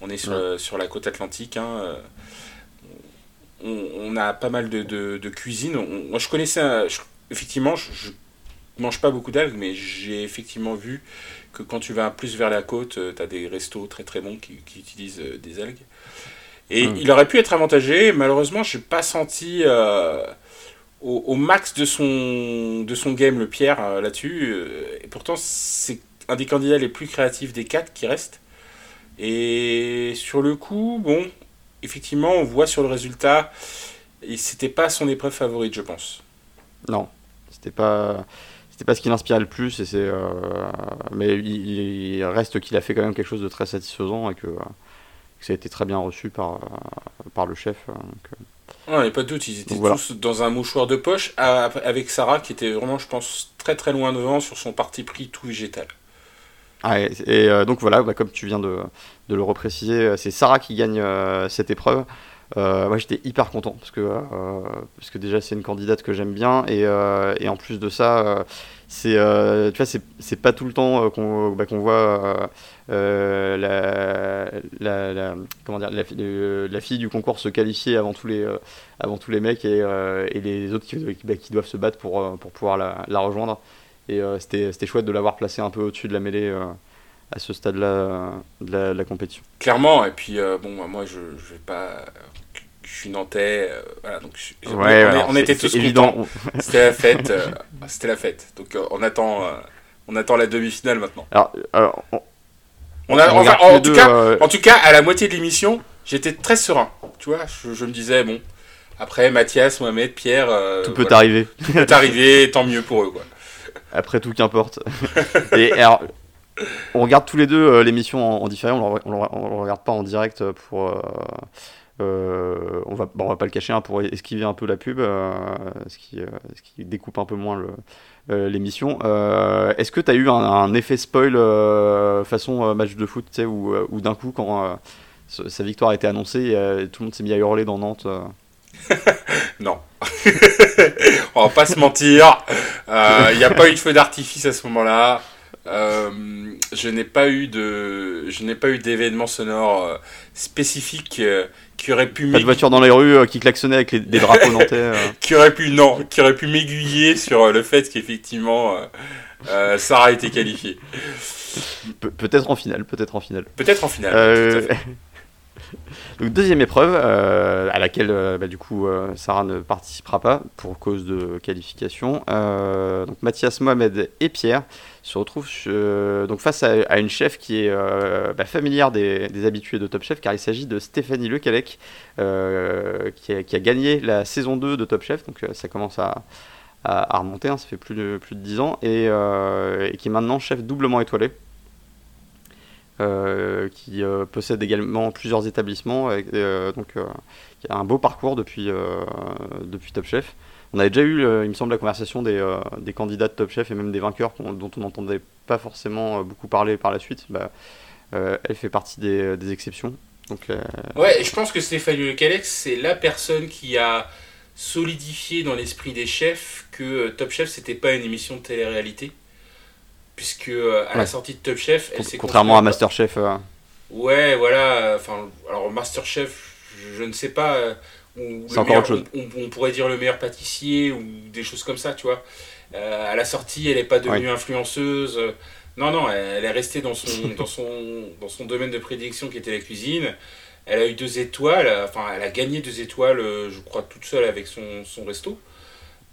On, est sur, sur, la côte atlantique. Hein. On, on, a pas mal de, de, cuisine. moi, je connaissais. effectivement, je, ne mange pas beaucoup d'algues, mais j'ai effectivement vu que quand tu vas plus vers la côte, euh, tu as des restos très très bons qui, qui utilisent des algues. Et il aurait pu être avantagé. Malheureusement, je n'ai pas senti au, au, max de son, de son game le Pierre là-dessus. et pourtant, c'est un des candidats les plus créatifs des quatre qui restent. Et sur le coup, bon, effectivement, on voit sur le résultat, et c'était pas son épreuve favorite, je pense. Non, c'était pas c'était pas ce qui l'inspirait le plus et c'est euh, mais il, reste qu'il a fait quand même quelque chose de très satisfaisant et que, ça a été très bien reçu par par le chef donc, non, il n'y a pas de doute, ils étaient tous dans un mouchoir de poche avec Sarah qui était vraiment, je pense, très très loin devant sur son parti pris tout végétal. Ah, et, euh, donc voilà, bah, comme tu viens de, le repréciser, euh, c'est Sarah qui gagne euh, cette épreuve. moi j'étais hyper content parce que, parce que déjà c'est une candidate que j'aime bien et, en plus de ça c'est tu pas tout le temps qu'on bah, qu'on voit la, comment dire, la, fille du concours se qualifier avant tous les, avant tous les mecs et, et les autres qui, bah, qui, doivent se battre pour, pour pouvoir la, rejoindre et c'était chouette de l'avoir placée un peu au-dessus de la mêlée à ce stade-là de, la, compétition. Clairement, et puis euh, bon, moi je, je vais pas. Je suis nantais, euh, voilà, donc on, était tous contents. C'était la fête, euh, c'était la fête. Donc on attend, on attend la demi-finale maintenant. Alors, on, a, en, tout cas, en tout cas, à la moitié de l'émission, j'étais très serein. Tu vois, je, me disais bon, après Mathias, Mohamed, Pierre, tout peut arriver. Tout peut arriver, tant mieux pour eux quoi. Après tout, qu'importe. Et alors, on regarde tous les deux euh, l'émission en, différent, on ne le regarde pas en direct pour. Euh, euh, on va, on va pas le cacher hein, pour esquiver un peu la pub, ce, qui, ce, qui, découpe un peu moins l'émission. Est-ce que tu as eu un, effet spoil façon match de foot, où, où d'un coup, quand sa victoire a été annoncée, tout le monde s'est mis à hurler dans Nantes non. on va pas se mentir. Il n'y a pas eu de feu d'artifice à ce moment-là. Euh, je n'ai pas eu de, je n'ai pas eu d'événement sonore euh, spécifique euh, qui aurait pu. Pas de voiture dans les rues qui klaxonnait avec les, des drapeaux nantais. qui aurait pu, non, qui aurait pu m'aiguiller sur le fait qu'effectivement Sarah a été qualifiée. peut-être en finale, peut-être en finale. Peut-être en finale. Deuxième épreuve euh, à laquelle euh, bah, euh, Sarah ne participera pas pour cause de qualification. donc Mathias Mohamed et Pierre se retrouvent donc face à, une chef qui est bah, familière des, habitués de Top Chef car il s'agit de Stéphanie Lecalec qui qui, a, gagné la saison 2 de Top Chef donc ça commence à, remonter, hein, ça fait plus de, plus de 10 ans et, et qui est maintenant chef doublement étoilé. Euh, qui euh, possède également plusieurs établissements, euh, donc qui a un beau parcours depuis, depuis Top Chef. On avait déjà eu, il me semble, la conversation des, des, candidats de Top Chef et même des vainqueurs dont on n'entendait pas forcément beaucoup parler par la suite. Bah, elle fait partie des, des exceptions. Donc, Ouais, et je pense que Stéphanie Lecalex, c'est la personne qui a solidifié dans l'esprit des chefs que Top Chef, c'était pas une émission de télé-réalité puisque euh, à la sortie de Top Chef, elle s'est contrairement à Masterchef. Euh. Ouais, voilà. Enfin, alors Masterchef, je, ne sais pas. Euh, c'est encore autre chose. On, pourrait dire le meilleur pâtissier ou des choses comme ça, tu vois. à la sortie, elle n'est pas devenue influenceuse. Non, non, elle, est restée dans son, dans, son, dans son domaine de prédilection qui était la cuisine. Elle a eu deux étoiles, enfin, elle a gagné deux étoiles, je crois, toute seule avec son, son resto.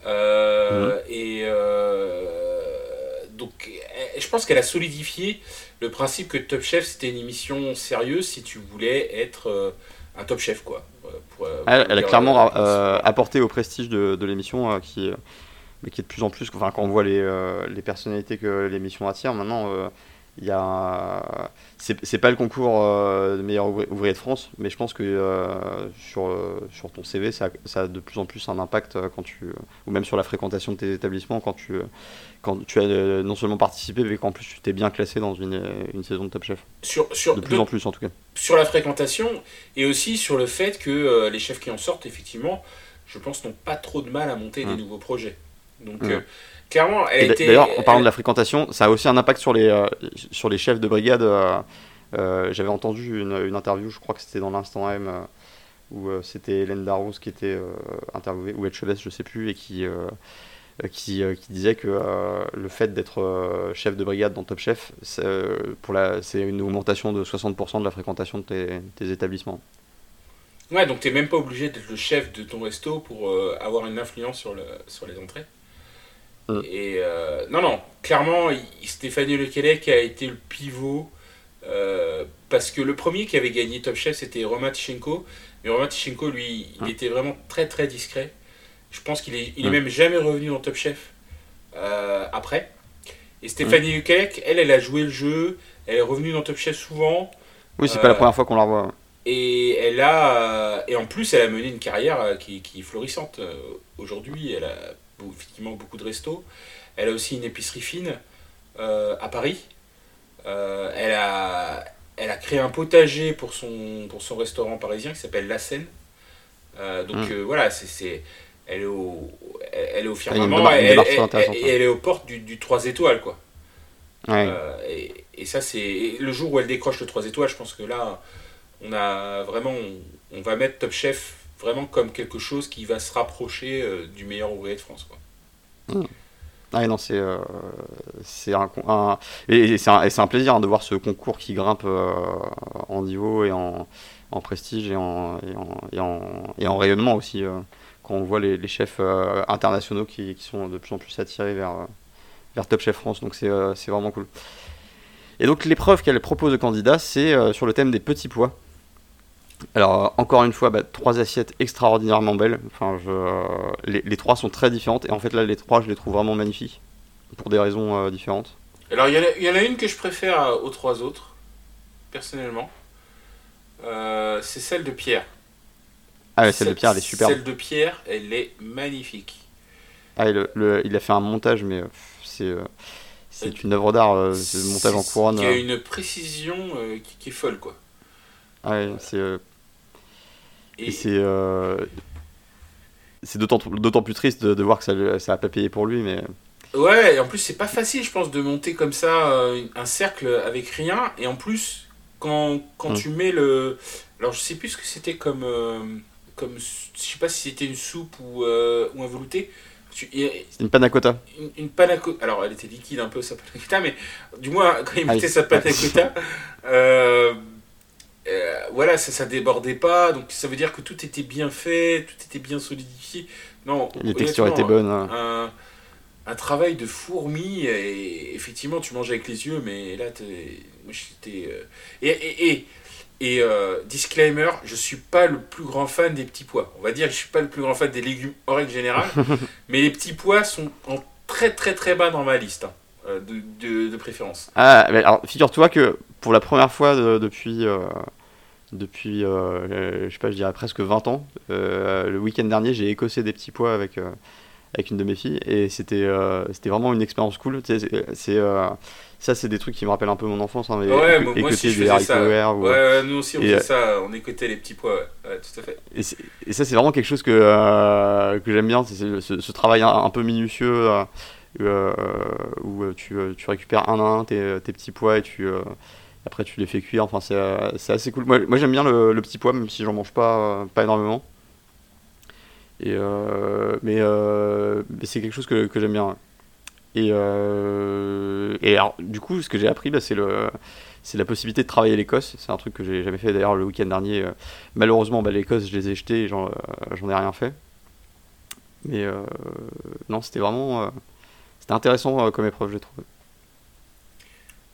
Mhm. Et donc, je pense qu'elle a solidifié le principe que Top Chef c'était une émission sérieuse si tu voulais être euh, un Top Chef quoi. Euh, elle, a clairement euh, apporté au prestige de, l'émission qui, mais qui est de plus en plus. Enfin, quand on voit les, les personnalités que l'émission attire maintenant il y a c'est pas le concours de meilleur ouvrier de France mais je pense que sur, sur ton CV ça, ça, a de plus en plus un impact quand tu ou même sur la fréquentation de tes établissements quand tu quand tu as euh, non seulement participé, mais qu'en plus tu t'es bien classé dans une, euh, une, saison de Top Chef. Sur, sur, de plus en plus en tout cas. Sur la fréquentation et aussi sur le fait que euh, les chefs qui en sortent, effectivement, je pense, n'ont pas trop de mal à monter des nouveaux projets. Donc clairement, elle a été. D'ailleurs, en parlant de la fréquentation, ça a aussi un impact sur les, sur les chefs de brigade. J'avais entendu une, une, interview, je crois que c'était dans l'Instant M, où c'était Hélène Darroze qui était interviewée, ou Etcheves, je sais plus, et qui euh, qui, euh, qui, disait que euh, le fait d'être chef de brigade dans Top Chef, c'est une augmentation de 60% de la fréquentation de tes, établissements. Ouais, donc tu n'es même pas obligé d'être le chef de ton resto pour avoir une influence sur, le, sur les entrées. Mm. Et non, non, clairement, Stéphanie Lequelec a été le pivot parce que le premier qui avait gagné Top Chef, c'était Romain Tichenko. Mais Romain Tichenko, lui, il mm. était vraiment très très discret. Je pense qu'il est, il est même jamais revenu dans Top Chef euh, après. Et Stéphanie mmh. elle, elle a joué le jeu, elle est revenue dans Top Chef souvent. Oui, c'est pas la euh, première fois qu'on la revoit. Et elle a, et en plus, elle a mené une carrière euh, qui, qui est florissante. Aujourd'hui, elle a effectivement beaucoup de restos. Elle a aussi une épicerie fine à Paris. elle, a, elle a créé un potager pour son, pour son restaurant parisien qui s'appelle La Seine. donc Mm. voilà, c'est, c'est, elle est au, elle est au Ah, firmament et elle, est aux portes du, du 3 étoiles quoi. Ouais. Euh, et, et ça, c'est le jour où elle décroche le 3 étoiles, je pense que là, on a vraiment, on, on va mettre Top Chef vraiment comme quelque chose qui va se rapprocher euh, du meilleur ouvrier de France. Quoi. Ah non, c'est euh, un, un- et, et un, et plaisir hein, de voir ce concours qui grimpe euh, en niveau et en, en prestige et en, et en, et en, et en rayonnement aussi euh, quand on voit les, chefs internationaux qui, qui sont de plus en plus attirés vers, vers Top Chef France. Donc c'est vraiment cool. Et donc l'épreuve qu'elle propose aux candidats, c'est sur le thème des petits pois. Alors, euh, encore une fois, bah, trois assiettes extraordinairement belles. Enfin, je, euh, les, les trois sont très différentes. Et en fait, là, les trois, je les trouve vraiment magnifiques. Pour des raisons euh, différentes. Alors, il y, en a- il y en a une que je préfère à- aux trois autres, personnellement. Euh, c'est celle de Pierre. Ah, ouais, celle de Pierre, elle est superbe. Celle de Pierre, elle est magnifique. Ah, et le- le- il a fait un montage, mais euh, c'est euh, c'est une œuvre d'art, euh, ce montage en couronne. Qui a euh. une précision euh, qui, qui est folle, quoi. Ah ouais, c'est euh, Et, et c'est euh, c'est d'autant plus triste de, de voir que ça ça a pas payé pour lui, mais Ouais, et en plus, c'est pas facile, je pense, de monter comme ça euh, un cercle avec rien. Et en plus, quand, quand Mm. tu mets le. Alors, je sais plus ce que c'était comme. comme je sais pas si c'était une soupe ou, ou un velouté. C'est une panna cotta. Une, une panna cotta. Alors, elle était liquide un peu, sa panna cotta, mais du moins, quand il mettait sa panna cotta, euh, euh, voilà, ça, ça débordait pas. Donc, ça veut dire que tout était bien fait, tout était bien solidifié. Non, Les textures étaient bonnes. hein. un, un travail de fourmi et effectivement tu manges avec les yeux mais là j'étais euh, et et, et, et, euh, disclaimer je suis pas le plus grand fan des petits pois on va dire que je suis pas le plus grand fan des légumes en règle générale mais les petits pois sont en très très très bas dans ma liste hein, de, de, de préférence. Ah, mais alors figure-toi que pour la première fois de- depuis, euh, depuis euh, euh, je sais pas, je dirais presque 20 ans, euh, le week-end dernier, j'ai écossé des petits pois avec, euh, avec une de mes filles et c'était euh, c'était vraiment une expérience cool. Tu sais, c'est, euh, ça, c'est des trucs qui me rappellent un peu mon enfance, hein, mais ouais moi, aussi je des faisais haricots ça. Verts ouais, ou- ouais, nous aussi on faisait euh, ça on écoutait les petits pois ouais, tout à fait. Et, ça, c'est vraiment quelque chose que, euh, que j'aime bien, c'est ce, ce travail un, un peu minutieux euh, euh, où euh, tu, euh, tu récupères un à un tes, petits pois et tu, euh, après tu les fais cuire. Enfin, c'est euh, assez cool. Moi, j'aime bien le, petit pois, même si j'en mange pas, euh, pas énormément. Et, euh, mais euh, c'est quelque chose que, j'aime bien. Et, euh, et alors, du coup, ce que j'ai appris, bah, c'est la possibilité de travailler l'Écosse. C'est un truc que j'ai jamais fait d'ailleurs le week-end dernier. euh, Malheureusement, bah, l'Écosse, je les ai jetés et j'en euh, ai rien fait. Mais euh, non, c'était vraiment. euh, c'était intéressant euh, comme épreuve, j'ai trouvé.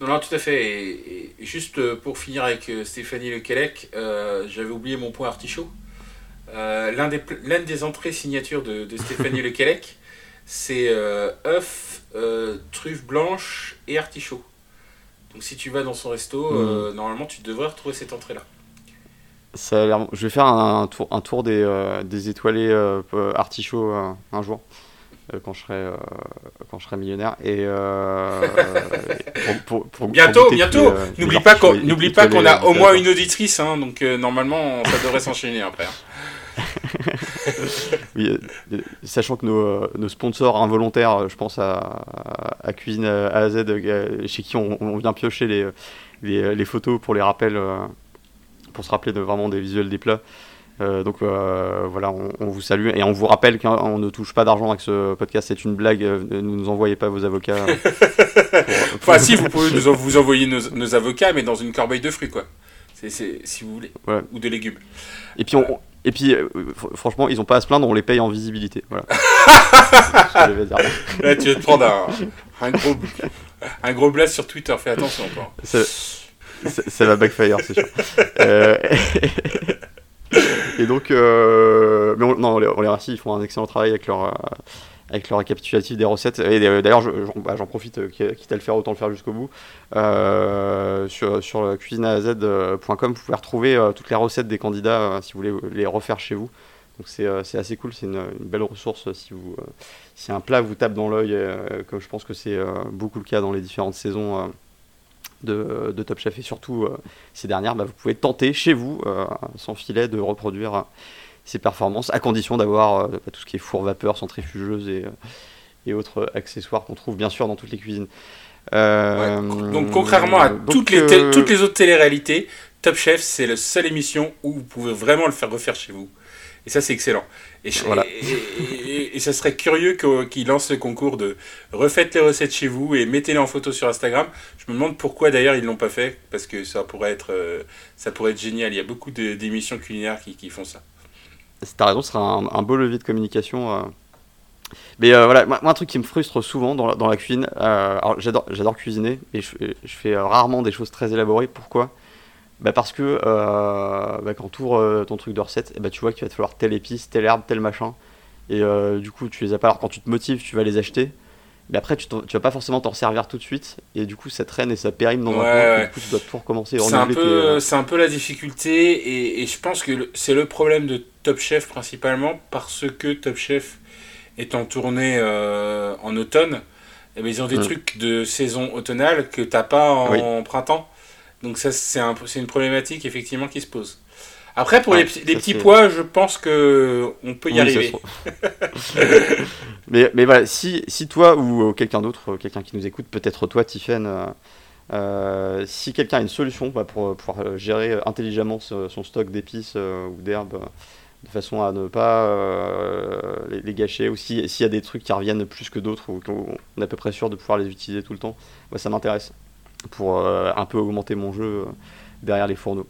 Non, non, tout à fait. Et, et juste euh, pour finir avec euh, Stéphanie Lequelec, euh, j'avais oublié mon point artichaut. Euh, L'un des, des entrées signatures de, de Stéphanie Lequelec, c'est euh, œuf, truffe blanche et artichaut. Donc si tu vas dans son resto, euh, normalement tu devrais retrouver cette entrée-là. Ça a. Je vais faire un, un tour, un tour des, des étoilés artichauts un jour. Euh, quand je serai euh, quand je serai millionnaire et euh, pour- pour- pour- pour Bientôt, bientôt. N'oublie pas qu'on n'oublie pas qu'on a au moins une auditrice, hein, donc euh, normalement ça devrait s'enchaîner après. hein. Oui, sachant que nos, nos sponsors involontaires, je pense à, à Cuisine A à Z, chez qui on, on vient piocher les, les, les photos pour les rappels, pour se rappeler de vraiment des visuels des plats. Euh, donc euh, voilà, on, on vous salue et on vous rappelle qu'on ne touche pas d'argent avec ce podcast, c'est une blague, euh, ne nous envoyez pas vos avocats. pour- pour- Enfin, si, vous pouvez nous en- vous envoyer nos, nos avocats, mais dans une corbeille de fruits, quoi. C'est, c'est- si vous voulez. Ou de légumes. Et puis, on, et puis fr- franchement, ils ont pas à se plaindre, on les paye en visibilité. Voilà. Ce que dire. Là, tu vas te prendre un, un gros, un gros blast sur Twitter. Fais attention, ça- ça va backfire, c'est sûr. Et donc, euh, on, non, on les, remercie, ils font un excellent travail avec leur, euh, avec leur récapitulatif des recettes. Et d'ailleurs, bah, j'en profite, euh, quitte à le faire, autant le faire jusqu'au bout. Sur sur cuisineaz.com, vous pouvez retrouver toutes les recettes des candidats si vous voulez les refaire chez vous. Donc c'est assez cool, c'est une, belle ressource si vous si un plat vous tape dans l'œil, comme je pense que c'est beaucoup le cas dans les différentes saisons de, de Top Chef et surtout euh, ces dernières, bah, vous pouvez tenter chez vous, euh, sans filet, de reproduire euh, ses performances, à condition d'avoir bah, tout ce qui est four vapeur, centrifugeuse et, et autres accessoires qu'on trouve bien sûr dans toutes les cuisines. Donc contrairement à toutes, les toutes les autres télé-réalités, Top Chef, c'est la seule émission où vous pouvez vraiment le faire refaire chez vous. Et ça, c'est excellent. Et, et, ça serait curieux qu'ils lancent le concours de refaites les recettes chez vous et mettez-les en photo sur Instagram. Je me demande pourquoi d'ailleurs ils ne l'ont pas fait, parce que ça pourrait être, euh, ça pourrait être génial. Il y a beaucoup d'émissions culinaires qui, qui, font ça. T'as raison, ce sera un, beau levier de communication. Euh. Mais euh, voilà, moi, un truc qui me frustre souvent dans la, dans la cuisine, alors j'adore cuisiner et je, je fais rarement des choses très élaborées. Pourquoi? Bah parce que euh, bah quand tu ouvres euh, ton truc de recette, et eh bah tu vois qu'il va te falloir telle épice, telle herbe, tel machin. Et euh, du coup, tu les as pas. Alors quand tu te motives, tu vas les acheter. Mais après, tu, tu vas pas forcément t'en servir tout de suite. Et du coup, ça traîne et ça périme dans un du coup, tu dois tout recommencer. C'est un, peu, c'est un peu la difficulté. Et, et je pense que c'est le problème de Top Chef principalement parce que Top Chef est en tournée en automne. Et eh ben, ils ont des mm. trucs de saison automnale que t'as pas en printemps. Donc ça, c'est un, une problématique effectivement qui se pose. Après, pour les, petits pois, je pense que on peut y arriver. mais, mais voilà, si, si toi ou quelqu'un d'autre, quelqu'un qui nous écoute, peut-être toi, Tiffen, euh, euh, si quelqu'un a une solution bah, pour pouvoir gérer intelligemment son stock d'épices euh, ou d'herbes de façon à ne pas les, gâcher, ou s'il y a des trucs qui reviennent plus que d'autres, ou qu'on est à peu près sûr de pouvoir les utiliser tout le temps, bah, ça m'intéresse pour euh, un peu augmenter mon jeu euh, derrière les fourneaux.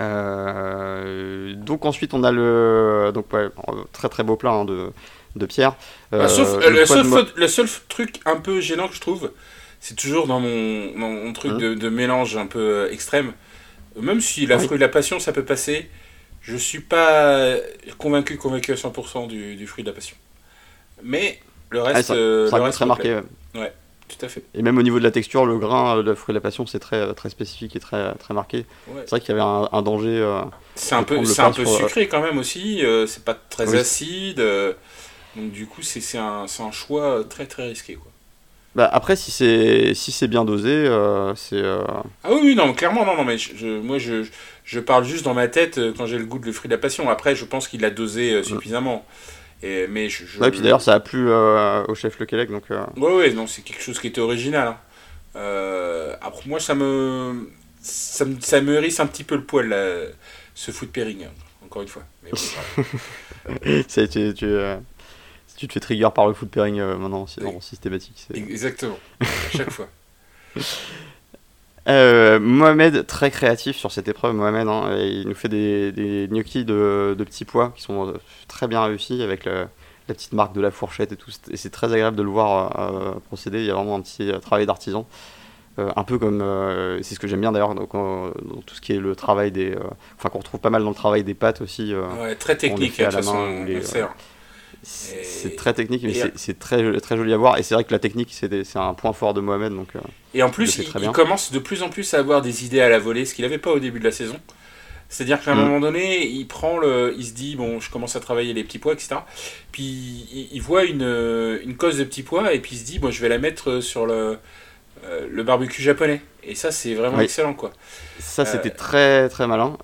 Euh, donc ensuite on a le donc très très beau plat hein, de, de Pierre. Bah, sauf, le, seul, truc un peu gênant que je trouve, c'est toujours dans mon, mon truc hein de, de, mélange un peu extrême. Même si la fruit de la passion ça peut passer, je suis pas convaincu convaincu à 100% du, du, fruit de la passion. Mais le ah, reste, le reste très marqué. Ouais. Tout à fait. Et même au niveau de la texture, le grain de fruit de la passion, c'est très, très spécifique et très, très marqué. C'est vrai qu'il y avait un, danger. Euh, c'est un peu, c'est un peu euh, sucré quand même aussi, euh, c'est pas très acide. donc du coup, c'est un, un, choix très très risqué. Quoi. Bah après, si c'est si c'est bien dosé, c'est. Ah oui, non, clairement, non, non, mais je, moi je, je parle juste dans ma tête quand j'ai le goût de le fruit de la passion. Après, je pense qu'il l'a dosé mm. suffisamment. Et, mais je, Ouais, puis d'ailleurs, ça a plu euh, au chef Le Québec. Donc, euh... Ouais, ouais, non, c'est quelque chose qui était original. Hein. Euh, après, moi, ça me, ça me, ça me hérisse un petit peu le poil, là, ce foot pairing, hein, encore une fois. Mais ça, tu, tu, euh, tu te fais trigger par le foot pairing maintenant, c'est systématique. Exactement, à chaque fois. Euh, Mohamed, très créatif sur cette épreuve, Mohamed, hein, il nous fait des, des gnocchis de, de, petits pois qui sont euh, très bien réussis avec la petite marque de la fourchette et tout. Et c'est très agréable de le voir euh, procéder. Il y a vraiment un petit travail d'artisan. un peu comme, c'est ce que j'aime bien d'ailleurs dans, tout ce qui est le travail des. Enfin, qu'on retrouve pas mal dans le travail des pâtes aussi. ouais, très technique, à la main. C'est très technique, mais c'est très, très joli à voir. Et c'est vrai que la technique, c'est un point fort de Mohamed. Donc, euh, et en plus, il, commence de plus en plus à avoir des idées à la volée, ce qu'il n'avait pas au début de la saison. C'est-à-dire qu'à un mm. moment donné, il prend le, il se dit bon, je commence à travailler les petits pois, etc. Puis il, voit une, une cause de petits pois et puis il se dit bon, je vais la mettre sur le, euh, le barbecue japonais. Et ça, c'est vraiment excellent, quoi. Ça, c'était euh, très très malin.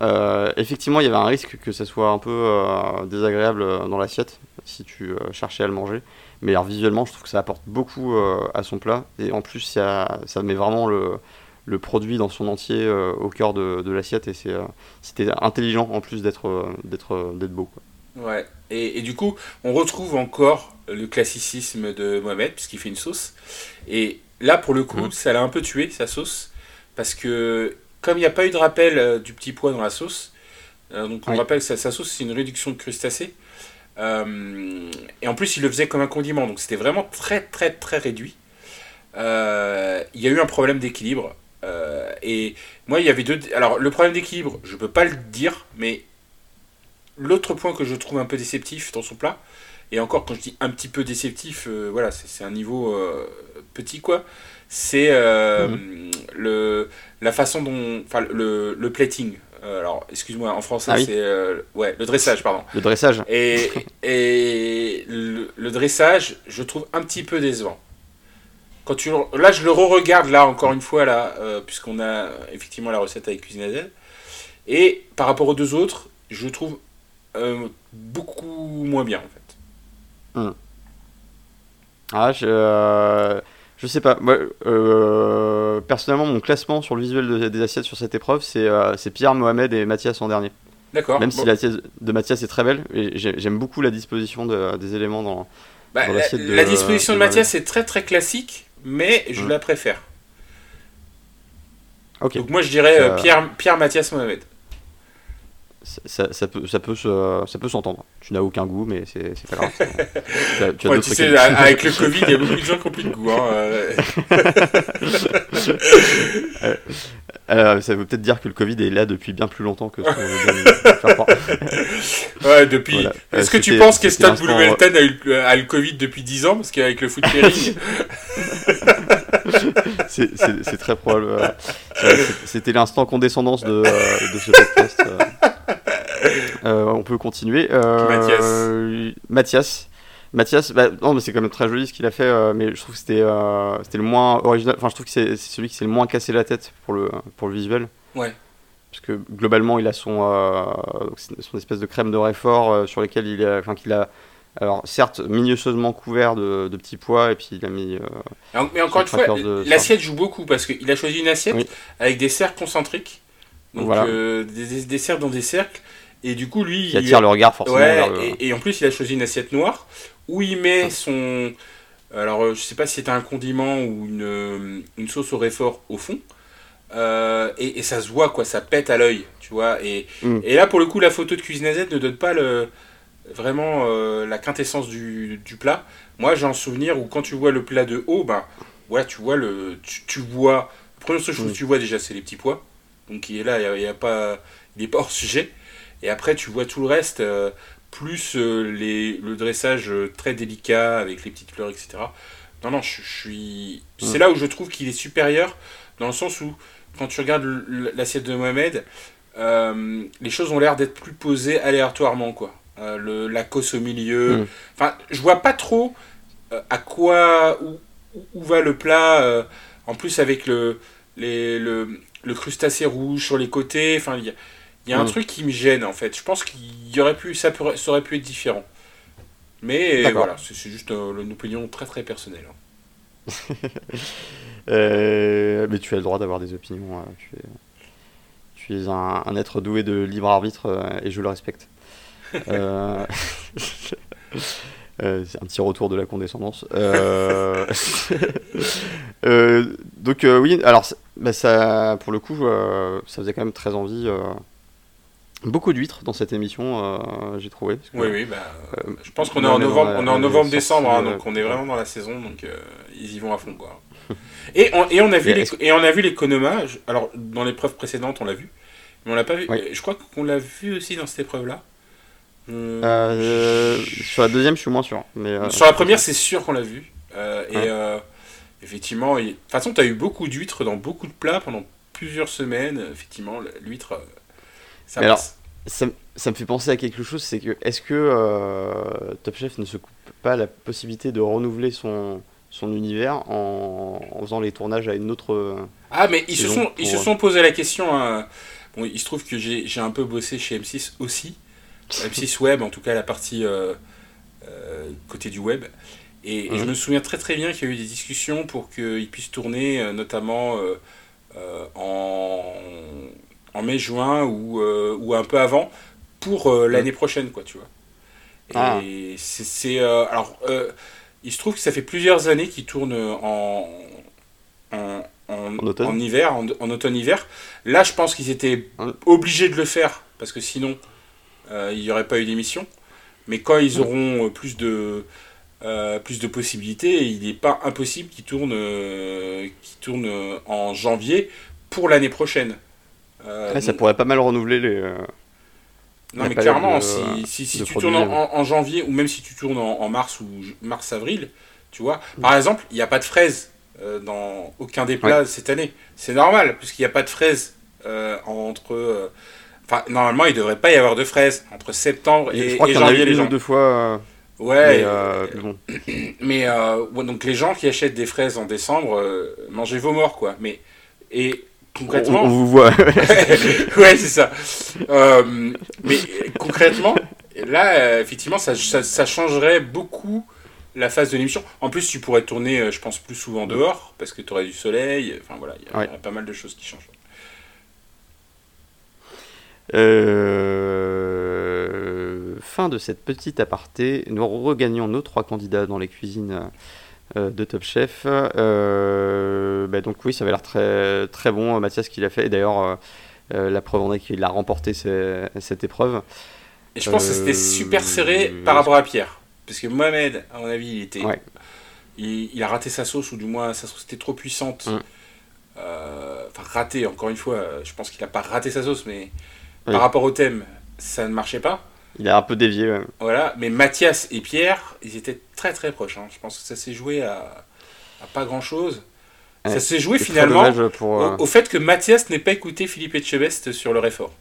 effectivement, il y avait un risque que ça soit un peu désagréable dans l'assiette si tu euh, cherchais à le manger. Mais alors, visuellement, je trouve que ça apporte beaucoup euh, à son plat. Et en plus, ça, ça met vraiment le, le produit dans son entier euh, au cœur de, de l'assiette. Et c'était intelligent en plus d'être d'être beau. Quoi. Ouais. Et, et, du coup, on retrouve encore le classicisme de Mohamed, puisqu'il fait une sauce. Et là, pour le coup, mmh. ça l'a un peu tué, sa sauce. Parce que, comme il n'y a pas eu de rappel du petit pois dans la sauce, donc on rappelle que sa, sa sauce, c'est une réduction de crustacés. Euh, et en plus, il le faisait comme un condiment, donc c'était vraiment très très très réduit. Euh, il y a eu un problème d'équilibre. Euh, et moi, il y avait deux. Alors, le problème d'équilibre, je peux pas le dire, mais l'autre point que je trouve un peu déceptif dans son plat, et encore quand je dis un petit peu déceptif, voilà, c'est un niveau petit quoi, c'est mhm. le la façon dont. Enfin, le, le plating. Euh, alors, excuse-moi, en français, ah c'est. Euh, ouais, le dressage, pardon. Le dressage. Et, et le, dressage, je trouve un petit peu décevant. Quand tu, là, je le re-regarde, là, encore une fois, là, euh, puisqu'on a effectivement la recette avec Cuisine Et par rapport aux deux autres, je trouve beaucoup moins bien en fait. Hmm. Ah, je, je sais pas. Moi, personnellement, mon classement sur le visuel des assiettes sur cette épreuve, c'est Pierre, Mohamed et Mathias en dernier. D'accord. Même si l'assiette de Mathias est très belle, j'aime beaucoup la disposition des éléments dans, bah, l'assiette la, la, disposition de, Mathias est très très classique, mais je hmm. la préfère. Donc moi je dirais euh, Pierre, Pierre Mathias Mohamed. Ça, ça, peut, ça peut, ça peut s'entendre. Tu n'as aucun goût, mais c'est pas grave. tu, as, tu sais, avec le Covid, il y a beaucoup de gens qui n'ont plus de goût. Hein. Euh. Euh, ça veut peut-être dire que le Covid est là depuis bien plus longtemps que ce qu'on Ouais, depuis. Est-ce que tu penses qu'Estad Boulvelten a, eu, a le Covid depuis 10 ans? Parce qu'avec le foot pairing. C'est très probable. C'était l'instant condescendance de, de ce podcast. Euh, on peut continuer. Euh, Mathias. Mathias. bah, non, mais c'est quand même très joli ce qu'il a fait, euh, mais je trouve que c'était le moins original. Enfin, je trouve que c'est celui qui s'est le moins cassé la tête pour le, pour le visuel. Ouais. Parce que globalement, il a son, son espèce de crème de réfort sur lequel il a, enfin, qu'il a, alors certes minutieusement couvert de, de, petits pois et puis il a mis. mais encore une fois, l'assiette joue beaucoup parce qu'il a choisi une assiette avec des cercles concentriques, donc des, des, cercles dans des cercles et du coup, lui. Qui attire le regard forcément. Ouais, et, en plus, il a choisi une assiette noire où il met son. Alors, euh, je sais pas si c'était un condiment ou une, euh, une sauce au réfort au fond. Euh, et, ça se voit, quoi, ça pète à l'œil, tu vois. Et, mm. et, là, pour le coup, la photo de Cuisine AZ ne donne pas le, vraiment la quintessence du, du plat. Moi, j'ai un souvenir où quand tu vois le plat de haut, ben, voilà, tu vois le. Tu, vois. La première chose que tu vois déjà, c'est les petits pois. Donc, il est là, il, y a, pas, il est pas hors sujet. Et après, tu vois tout le reste, euh, plus euh, les, le dressage euh, très délicat avec les petites fleurs, etc. Non, non, je, suis. C'est là où je trouve qu'il est supérieur, dans le sens où, quand tu regardes l'assiette de Mohamed, les choses ont l'air d'être plus posées aléatoirement, quoi. Le, la cosse au milieu. Mm. Enfin, je vois pas trop à quoi. Où, où, va le plat. en plus, avec le, les, le, le crustacé rouge sur les côtés. Enfin, il y a il y a un mm. truc qui me gêne en fait. Je pense qu'il y aurait pu, ça, pourrait, ça aurait pu être différent. Mais voilà, c'est juste euh, une opinion très très personnelle. Hein. Euh, mais tu as le droit d'avoir des opinions. Hein. Tu es, tu es un, être doué de libre arbitre euh, et je le respecte. C'est un petit retour de la condescendance. donc oui, alors bah, ça, pour le coup, ça faisait quand même très envie Beaucoup d'huîtres dans cette émission, euh, j'ai trouvé. oui, oui, bah, euh, je pense qu'on est, en novembre, on est en novembre-décembre, hein, donc on est vraiment dans la saison, donc euh, ils y vont à fond, quoi. et, on, et, on a vu les, et on a vu les alors dans l'épreuve précédente, on l'a vu, mais on l'a pas vu. Je crois qu'on l'a vu aussi dans cette épreuve-là. Sur la deuxième, je suis moins sûr. Mais, sur la première, c'est sûr qu'on l'a vu. et effectivement, de toute façon, tu as eu beaucoup d'huîtres dans beaucoup de plats pendant plusieurs semaines. Effectivement, l'huître ça alors, ça, me fait penser à quelque chose, c'est que est-ce que euh, Top Chef ne se coupe pas la possibilité de renouveler son, son univers en, faisant les tournages à une autre. Euh, ah, mais ils, se sont, ils se sont posé la question. Hein. Bon, il se trouve que j'ai un peu bossé chez M6 aussi. M6 Web, en tout cas la partie euh, côté du web. Et, je mhm. me souviens très très bien qu'il y a eu des discussions pour qu'ils puissent tourner, notamment en en mai-juin ou, euh, ou un peu avant pour euh, mm. l'année prochaine, quoi, tu vois. Ah. Et c'est. Euh, alors, il se trouve que ça fait plusieurs années qu'ils tournent en, en, en, hiver, en, automne-hiver. Là, je pense qu'ils étaient obligés de le faire parce que sinon, il n'y aurait pas eu d'émission. Mais quand ils mm. auront plus de. plus de possibilités, il n'est pas impossible qu'ils tournent, qu'ils tournent en janvier pour l'année prochaine. Euh, ça pourrait pas mal renouveler les. Euh, non, mais clairement, si, si, tu tournes en, janvier ou même si tu tournes en, mars ou mars-avril, tu vois, par exemple, il n'y a pas de fraises euh, dans aucun des plats cette année. C'est normal, puisqu'il n'y a pas de fraises entre. Enfin, normalement, il ne devrait pas y avoir de fraises entre septembre et, je crois et janvier. les gens. deux fois. Ouais. Mais, bon. mais donc les gens qui achètent des fraises en décembre, mangez vos morts, quoi. Mais. Et concrètement. On, vous voit. ouais, c'est ça. Euh, mais concrètement, Là, euh, effectivement, ça, ça, ça changerait beaucoup la phase de l'émission. En plus, tu pourrais tourner, euh, je pense, plus souvent dehors, parce que tu aurais du soleil. Enfin voilà, il y, a- Ouais. il y a pas mal de choses qui changent. Euh, fin de cette petite aparté, nous regagnons nos trois candidats dans les cuisines euh, de Top Chef. Euh, bah donc oui, ça avait l'air très, très bon, Mathias, qui l'a fait. Et d'ailleurs, euh, la preuve en est qu'il a remporté ce- cette épreuve. Et je pense que c'était super serré par rapport à Pierre. Parce que Mohamed, à mon avis, il était. Ouais. Il, il a raté sa sauce, ou du moins sa sauce était trop puissante. Mm. Euh, Enfin, raté, encore une fois, je pense qu'il a pas raté sa sauce, mais Oui. par rapport au thème, ça ne marchait pas. Il a un peu dévié. ouais. Voilà, mais Mathias et Pierre, ils étaient très très proches. hein. Je pense que ça s'est joué à, à pas grand chose. Ouais. Ça s'est joué finalement pour. euh, au, au fait que Mathias n'ait pas écouté Philippe Etchebest sur le réfort.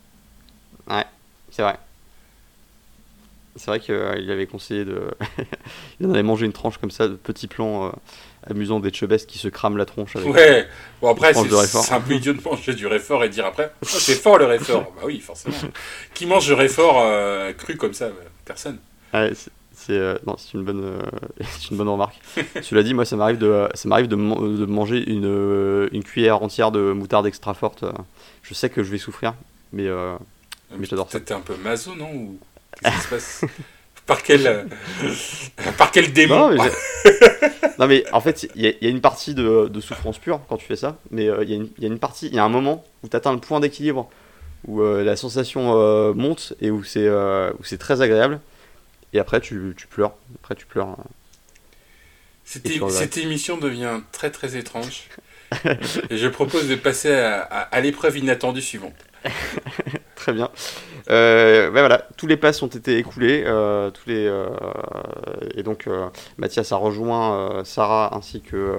C'est vrai. C'est vrai qu'il avait conseillé de. il en avait mangé une tranche comme ça, de petits plans euh, amusants d'Etchebest qui se crament la tronche avec. Ouais, bon après, c'est un peu idiot de manger du réfort et dire après, Oh, c'est fort le réfort. bah oui, forcément. Qui mange du réfort euh, cru comme ça bah, Personne. Ouais, c'est- euh, non, c'est une bonne, euh, c'est une bonne remarque. Cela dit, moi, ça m'arrive de, ça m'arrive de, man- de manger une, euh, une cuillère entière de moutarde extra forte. euh. Je sais que je vais souffrir, mais euh, Mais j'adore ça. T'es un peu maso, non Ou qu'est-ce qui se passe? Par quel, euh, par quel démon non, mais, j'ai- non, mais en fait, il y, a- y une partie de, de souffrance pure quand tu fais ça, mais euh, il y, a une- il y a une partie, il y a un moment où tu atteins le point d'équilibre, où euh, la sensation euh, monte et où c'est, euh, où c'est très agréable. Et après, tu, tu pleures. Après, tu pleures. Cette, é- regrettes. cette émission devient très très étrange. et je propose de passer à, à- à l'épreuve inattendue suivante. Très bien. Euh, ouais, voilà, tous les passes ont été écoulés. euh, tous les, euh, et donc, Mathias a rejoint Sarah ainsi que.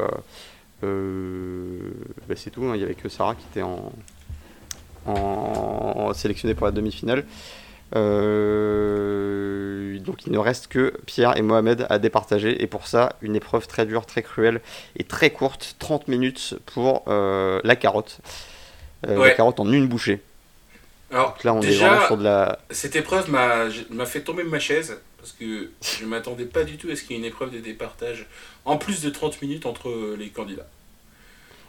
bah, c'est tout, hein, il n'y avait que Sarah qui était en, en, en sélectionnée pour la demi-finale. Donc il ne reste que Pierre et Mohamed à départager et pour ça une épreuve très dure, très cruelle et très courte, 30 minutes pour la carotte. Ouais. La carotte en une bouchée. Alors, Donc là, on est déjà, vraiment sur de la. cette épreuve m'a fait tomber de ma chaise parce que je m'attendais pas du tout à ce qu'il y ait une épreuve de départage en plus de 30 minutes entre les candidats.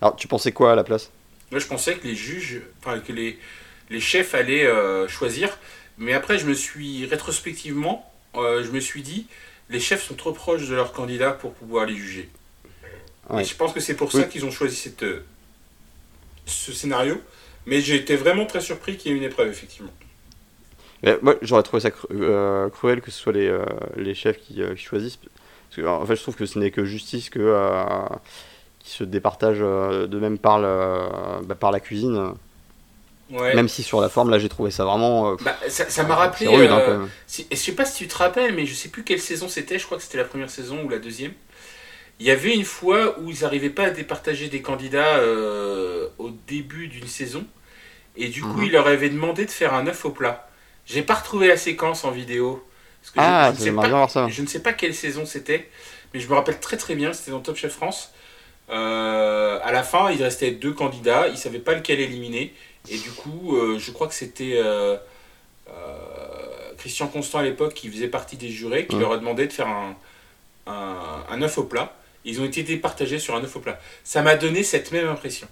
Alors, tu pensais quoi à la place? Moi, je pensais que les juges, enfin que les, les chefs allaient euh, choisir, mais après, je me suis rétrospectivement, euh, je me suis dit, les chefs sont trop proches de leurs candidats pour pouvoir les juger. Ouais. Et je pense que c'est pour Oui. ça qu'ils ont choisi cette, euh, ce scénario. Mais j'ai été vraiment très surpris qu'il y ait une épreuve, effectivement. Mais Moi, j'aurais trouvé ça cru- euh, cruel que ce soit les, euh, les chefs qui, euh, qui choisissent. Parce que, en fait, je trouve que ce n'est que justice que qui se départagent de même par, le- bah, par la cuisine. Ouais. Même si sur la forme, là, j'ai trouvé ça vraiment. Bah, ça m'a rappelé. rude, hein, si- je sais pas si tu te rappelles, mais je sais plus quelle saison c'était. Je crois que c'était la première saison ou la deuxième. Il y avait une fois où ils n'arrivaient pas à départager des candidats euh, au début d'une saison. Et du coup, Mhm. ils leur avaient demandé de faire un œuf au plat. J'ai pas retrouvé la séquence en vidéo. Parce que je- Ah, je, ne sais j'aimerais bien pas, ça. je ne sais pas quelle saison c'était. Mais je me rappelle très très bien, c'était dans Top Chef France. Euh, à la fin, il restait deux candidats. Ils savaient pas lequel éliminer. Et du coup, euh, je crois que c'était euh, Christian Constant à l'époque qui faisait partie des jurés, qui leur a demandé de faire un, un, un œuf au plat. Ils ont été départagés sur un œuf au plat. Ça m'a donné cette même impression.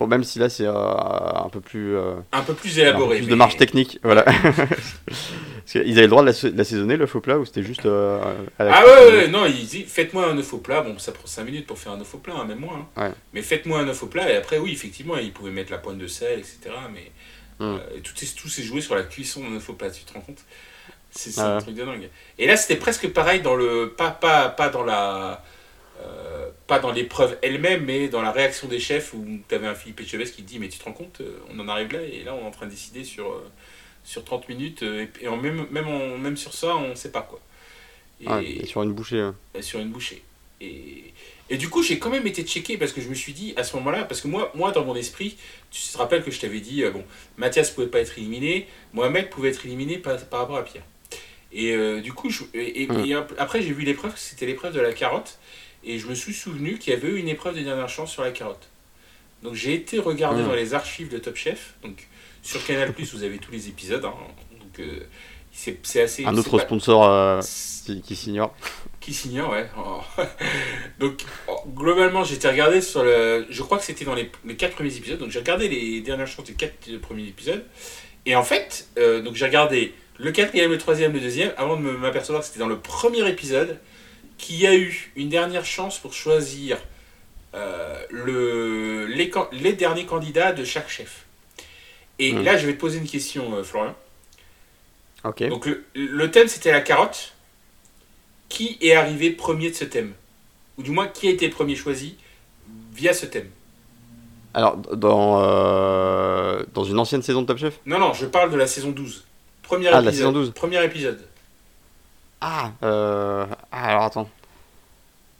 Bon, même si là, c'est euh, un peu plus. euh, Un peu plus un peu élaboré. plus de marge technique. Voilà. Qu'ils avaient le droit de la, de la saisonner, le faux plat, ou c'était juste. euh, à la Ah cuisine ouais, ouais, non, il dit faites-moi un œuf au plat. Bon, ça prend 5 minutes pour faire un œuf au plat, hein, même moins. hein. Ouais. Mais faites-moi un œuf au plat. Et après, oui, effectivement, ils pouvaient mettre la pointe de sel, etc. Mais Mm. euh, et tout, est- tout s'est joué sur la cuisson d'un œuf au plat, tu te rends compte? C'est c'est Ah un truc de dingue. Et là, c'était presque pareil dans le. Pas, pas, pas dans la. euh, pas dans l'épreuve elle-même, mais dans la réaction des chefs où tu avais un Philippe Etchebest qui te dit Mais tu te rends compte, euh, on en arrive là, et là, on est en train de décider sur, euh, sur 30 minutes, et, et en même, même, même sur ça, on sait pas quoi. Et, Ouais, et sur une bouchée. euh. euh, sur une bouchée. Et, et du coup, j'ai quand même été checké parce que je me suis dit à ce moment-là, parce que moi, moi dans mon esprit, tu te rappelles que je t'avais dit, euh, bon, Mathias pouvait pas être éliminé, Mohamed pouvait être éliminé par, par rapport à Pierre. Et euh, du coup, je, et, et- et ap- après, j'ai vu l'épreuve, c'était l'épreuve de la carotte, et je me suis souvenu qu'il y avait eu une épreuve de dernière chance sur la carotte. Donc j'ai été regarder Mm. dans les archives de Top Chef, donc sur Canal+, vous avez tous les épisodes, hein. donc c'est assez. Un autre sponsor qui, qui s'ignore. Qui s'ignore, ouais. Oh. donc, oh, globalement, j'ai été regardé sur le. Je crois que c'était dans les, les, quatre premiers épisodes. Donc, j'ai regardé les dernières chances des quatre premiers épisodes. Et en fait, donc j'ai regardé le quatrième, le troisième, le deuxième, avant de m'apercevoir que c'était dans le premier épisode qu'il y a eu une dernière chance pour choisir euh, le, les, les, derniers candidats de chaque chef. Et hmm. là, je vais te poser une question, euh, Florian. Ok. Donc, le, le thème, c'était la carotte. Qui est arrivé premier de ce thème? Ou du moins, qui a été premier choisi via ce thème? Alors, dans, euh, dans une ancienne saison de Top Chef? Non, non, je parle de la saison 12. Premier ah, épisode. la saison 12. Premier épisode. Ah, euh... ah, alors attends.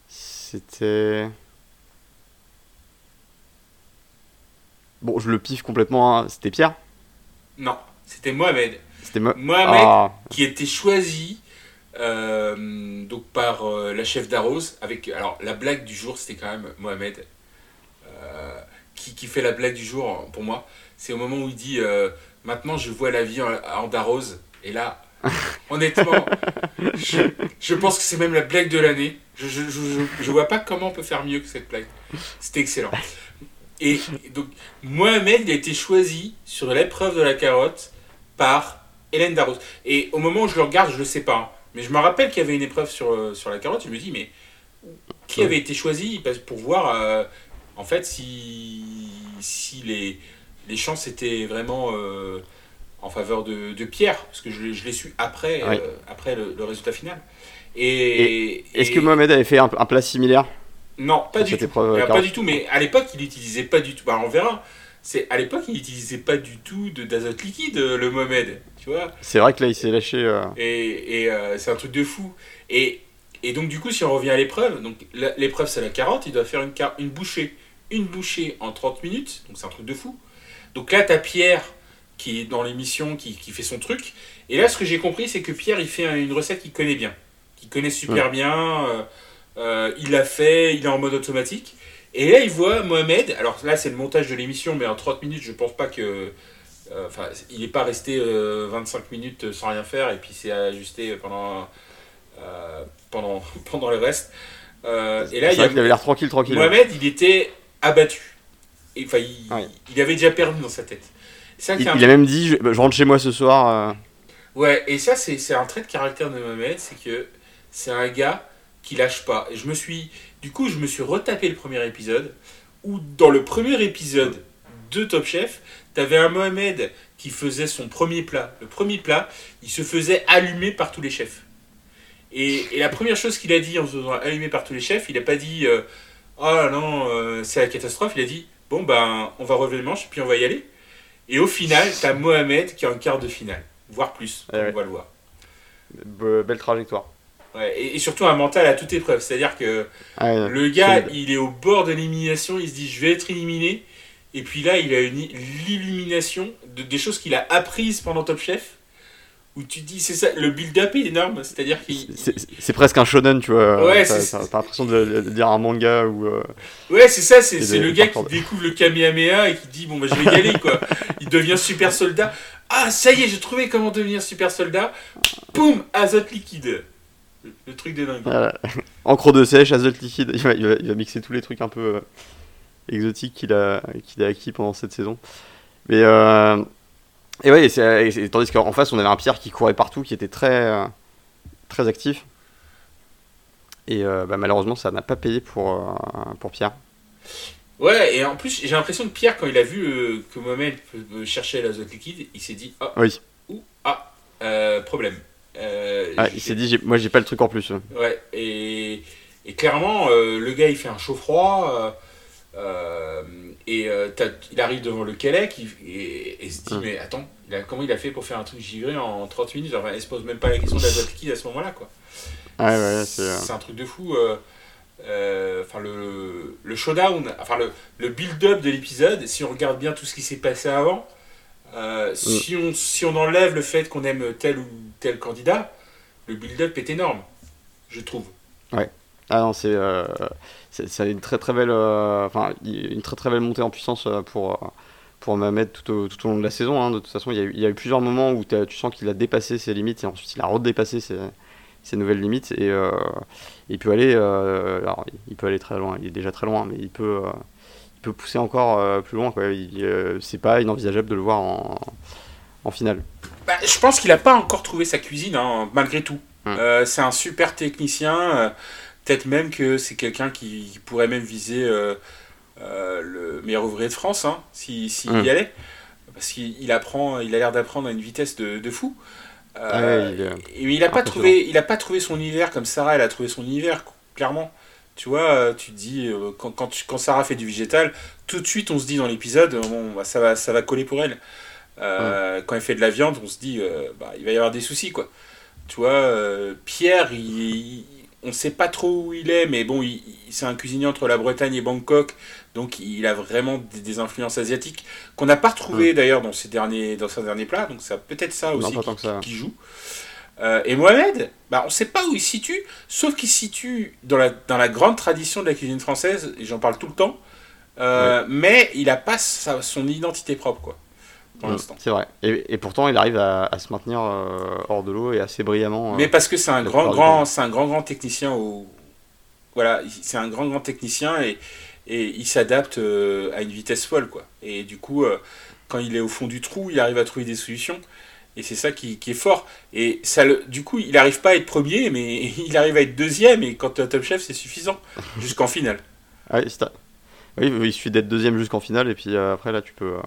C'était. Bon, je le piffe complètement. Hein. C'était Pierre? Non, c'était Mohamed. C'était Mohamed ah. qui était choisi euh, donc par euh, la chef d'Arrose. Avec alors la blague du jour, c'était quand même Mohamed euh, qui, qui, fait la blague du jour pour moi. C'est au moment où il dit Maintenant, je vois la vie en, en d'Arrose. Et là, honnêtement, je, pense que c'est même la blague de l'année. Je, je, je, vois pas comment on peut faire mieux que cette blague. C'était excellent. Et donc, Mohamed, il a été choisi sur l'épreuve de la carotte par Hélène Darroze. Et au moment où je le regarde, je le sais pas. Hein. Mais je me rappelle qu'il y avait une épreuve sur, euh, sur la carotte. Je me dis, mais qui avait été choisi pour voir, euh, en fait, si, si les, les chances étaient vraiment euh, en faveur de, de, Pierre Parce que je, je l'ai su après, après le, résultat final. Et, Est-ce que Mohamed avait fait un, un plat similaire non, pas du tout. pas du tout, mais à l'époque, il n'utilisait pas du tout. Bah, on verra. C'est à l'époque, il n'utilisait pas du tout d'azote liquide, le Mohamed. Tu vois C'est vrai que là, il s'est lâché. Euh. Et, et euh, c'est un truc de fou. Et, et donc, du coup, si on revient à l'épreuve, donc l'épreuve, c'est la carotte. Il doit faire une, une bouchée, une bouchée en 30 minutes. Donc, c'est un truc de fou. Donc là, tu as Pierre qui est dans l'émission, qui, qui, fait son truc. Et là, ce que j'ai compris, c'est que Pierre, il fait une recette qu'il connaît bien, qu'il connaît super bien. Euh, euh, il l'a fait, il est en mode automatique. Et là, il voit Mohamed. Alors là, c'est le montage de l'émission, mais en 30 minutes, je pense pas que. Euh, enfin, il n'est pas resté 25 euh, minutes sans rien faire et puis c'est ajusté pendant, pendant, pendant le reste. et là, il, avait l'air tranquille, tranquille. Mohamed, il était abattu. Enfin, il, avait déjà perdu dans sa tête. il, a même dit je, rentre chez moi ce soir. Ouais, et ça, c'est un trait de caractère de Mohamed c'est que c'est un gars qui lâche pas. Et je me suis, du coup, je me suis retapé le premier épisode où dans le premier épisode de Top Chef, tu avais un Mohamed qui faisait son premier plat. Le premier plat, il se faisait allumer par tous les chefs. Et, la première chose qu'il a dit en se faisant allumer par tous les chefs, il n'a pas dit euh, Oh non, euh, c'est la catastrophe. Il a dit Bon, ben, on va relever le manche, puis on va y aller. Et au final, tu as Mohamed qui est en quart de finale, voire plus, on va le voir. belle trajectoire et, surtout un mental à toute épreuve. C'est-à-dire que ah le gars, il est au bord de l'élimination, il se dit je vais être éliminé. Et puis là, il a une l'illumination de, des choses qu'il a apprises pendant Top Chef. Où tu dis, c'est ça, le build-up est énorme. C'est-à-dire qu'il. C'est presque un shonen, tu vois. Ouais, T'as l'impression de, dire un manga ou. Euh, ouais, c'est ça, c'est le gars qui découvre le Kamehameha et qui dit, bon, bah, je vais y aller, quoi. il devient super soldat. Ah, ça y est, j'ai trouvé comment devenir super soldat. Poum, azote liquide. Le, truc des dingues. Encre de sèche, azote liquide. Il va, il, va, mixer tous les trucs un peu euh, exotiques qu'il a, qu'il a acquis pendant cette saison. Mais. Euh, et ouais, et tandis qu'en face, on avait un Pierre qui courait partout, qui était très, euh, très actif. Et bah, malheureusement, ça n'a pas payé pour, pour Pierre. Ouais, et en plus, j'ai l'impression que Pierre, quand il a vu que Mohamed cherchait l'azote liquide, il s'est dit Ah, oui. ou, ah, problème. Euh, ah, il s'est dit, moi j'ai pas le truc en plus. Ouais, et, et clairement, euh, le gars il fait un chaud-froid, euh, et il arrive devant le Québec et, et, se dit, hum. mais attends, comment il a fait pour faire un truc givré en 30 minutes? Enfin, Il se pose même pas la question de la liquide à ce moment-là, quoi. Ouais, ouais, c'est un truc de fou. enfin, le, le showdown, enfin, le, le build-up de l'épisode, si on regarde bien tout ce qui s'est passé avant, euh, si, on, si on enlève le fait qu'on aime tel ou tel candidat, le build-up est énorme, je trouve. Ouais. Ah non, c'est euh, une très très belle, euh, enfin une très très belle montée en puissance pour pour Mohamed tout au, tout au long de la saison. hein. De toute façon, il y, a eu, il y a eu plusieurs moments où tu sens qu'il a dépassé ses limites et ensuite il a redépassé ses, ses nouvelles limites. Et euh, il peut aller, euh, alors, il peut aller très loin. Il est déjà très loin, mais il peut, euh, il peut pousser encore euh, plus loin. Euh, c'est pas inenvisageable de le voir en, en finale. Bah, je pense qu'il n'a pas encore trouvé sa cuisine, hein, malgré tout. Euh, c'est un super technicien. Peut-être même que c'est quelqu'un qui, qui pourrait même viser euh, euh, le meilleur ouvrier de France, hein, s'il y allait. Parce qu'il il apprend, il a l'air d'apprendre à une vitesse de, de fou. Euh, Ah ouais, il est- il n'a pas trouvé, il a pas trouvé son univers comme Sarah, elle a trouvé son univers, clairement. Tu vois, euh, tu te dis, quand, quand, tu- quand Sarah fait du végétal, tout de suite on se dit dans l'épisode, bon, bah, ça, va, ça va coller pour elle. Euh, Quand elle fait de la viande, on se dit, euh, bah, il va y avoir des soucis, quoi. Tu vois, Pierre, il, il- on ne sait pas trop où il est, mais bon, il, il- c'est un cuisinier entre la Bretagne et Bangkok, donc il a vraiment des, des influences asiatiques qu'on n'a pas retrouvées d'ailleurs dans ses derniers, dans ses derniers plats, donc c'est peut-être ça aussi qui, tant que ça. qui joue. Euh, et Mohamed, bah, on ne sait pas où il se situe, sauf qu'il se situe dans la, dans la grande tradition de la cuisine française, et j'en parle tout le temps, euh, mais il n'a pas sa- son identité propre, quoi, pour Mm, l'instant. C'est vrai. Et, et pourtant, il arrive à, à se maintenir euh, hors de l'eau et assez brillamment. euh. Mais parce que c'est un grand, grand, c'est un grand, grand technicien au, voilà, il- c'est un grand, grand technicien et, et il s'adapte euh, à une vitesse folle, quoi. Et du coup, euh, quand il est au fond du trou, il arrive à trouver des solutions. Et c'est ça qui, qui est fort. Et ça, le, du coup, il n'arrive pas à être premier, mais il arrive à être deuxième. Et quand tu es top chef, c'est suffisant jusqu'en finale. Ah oui, il suffit d'être deuxième jusqu'en finale et puis euh, après là tu peux euh,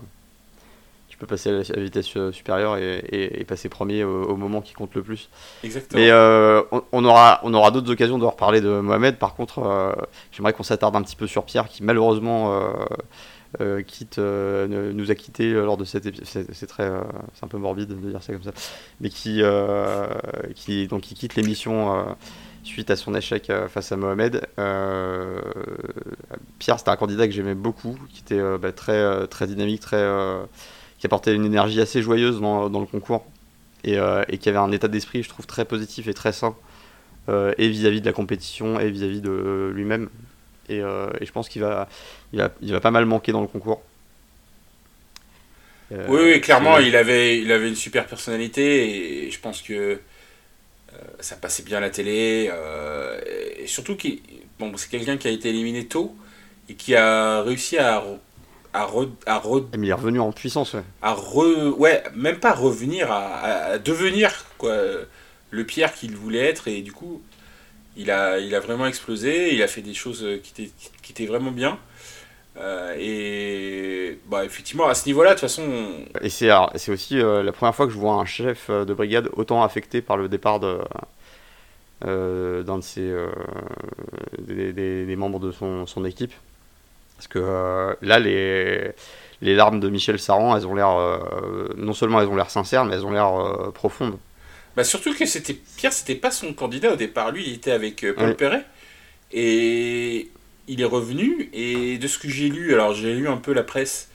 peux passer à la, vitesse euh, supérieure et, et- et passer premier au, au moment qui compte le plus. Exactement. Mais euh, on, on aura on aura d'autres occasions de reparler de Mohamed. Par contre, euh, j'aimerais qu'on s'attarde un petit peu sur Pierre qui malheureusement euh, quitte nous a quitté lors de cet épisode. C'est c'est très c'est un peu morbide de dire ça comme ça, mais qui qui donc qui quitte l'émission. suite à son échec face à Mohamed. Euh, Pierre, c'était un candidat que j'aimais beaucoup, qui était euh, bah, très, très dynamique, très, euh, qui apportait une énergie assez joyeuse dans, dans le concours et, euh, et qui avait un état d'esprit, je trouve, très positif et très sain, euh, et vis-à-vis de la compétition et vis-à-vis de lui-même. Et, euh, et je pense qu'il va, il va, il va pas mal manquer dans le concours. Oui, oui, clairement, il avait, il avait une super personnalité et je pense que ça passait bien à la télé. et surtout, qu'il, bon, c'est quelqu'un qui a été éliminé tôt et qui a réussi à, à, re- à, re- Mais il est revenu en puissance, ouais. à re- ouais, même pas revenir, à, devenir quoi, le Pierre qu'il voulait être et du coup, il a, il a vraiment explosé. Il a fait des choses qui étaient, qui étaient vraiment bien. Euh, et bah, effectivement, à ce niveau-là, de toute façon, Et c'est aussi euh, la première fois que je vois un chef euh, de brigade autant affecté par le départ de euh, d'un de ses des, des- des membres de son, son équipe. Parce que euh, là, les, les larmes de Michel Saran, elles ont l'air euh, non seulement elles ont l'air sincères, mais elles ont l'air euh, profondes. Bah surtout que c'était Pierre, c'était pas son candidat au départ. Lui, il était avec Paul Oui. Perret et il est revenu. Et de ce que j'ai lu, alors j'ai lu un peu la presse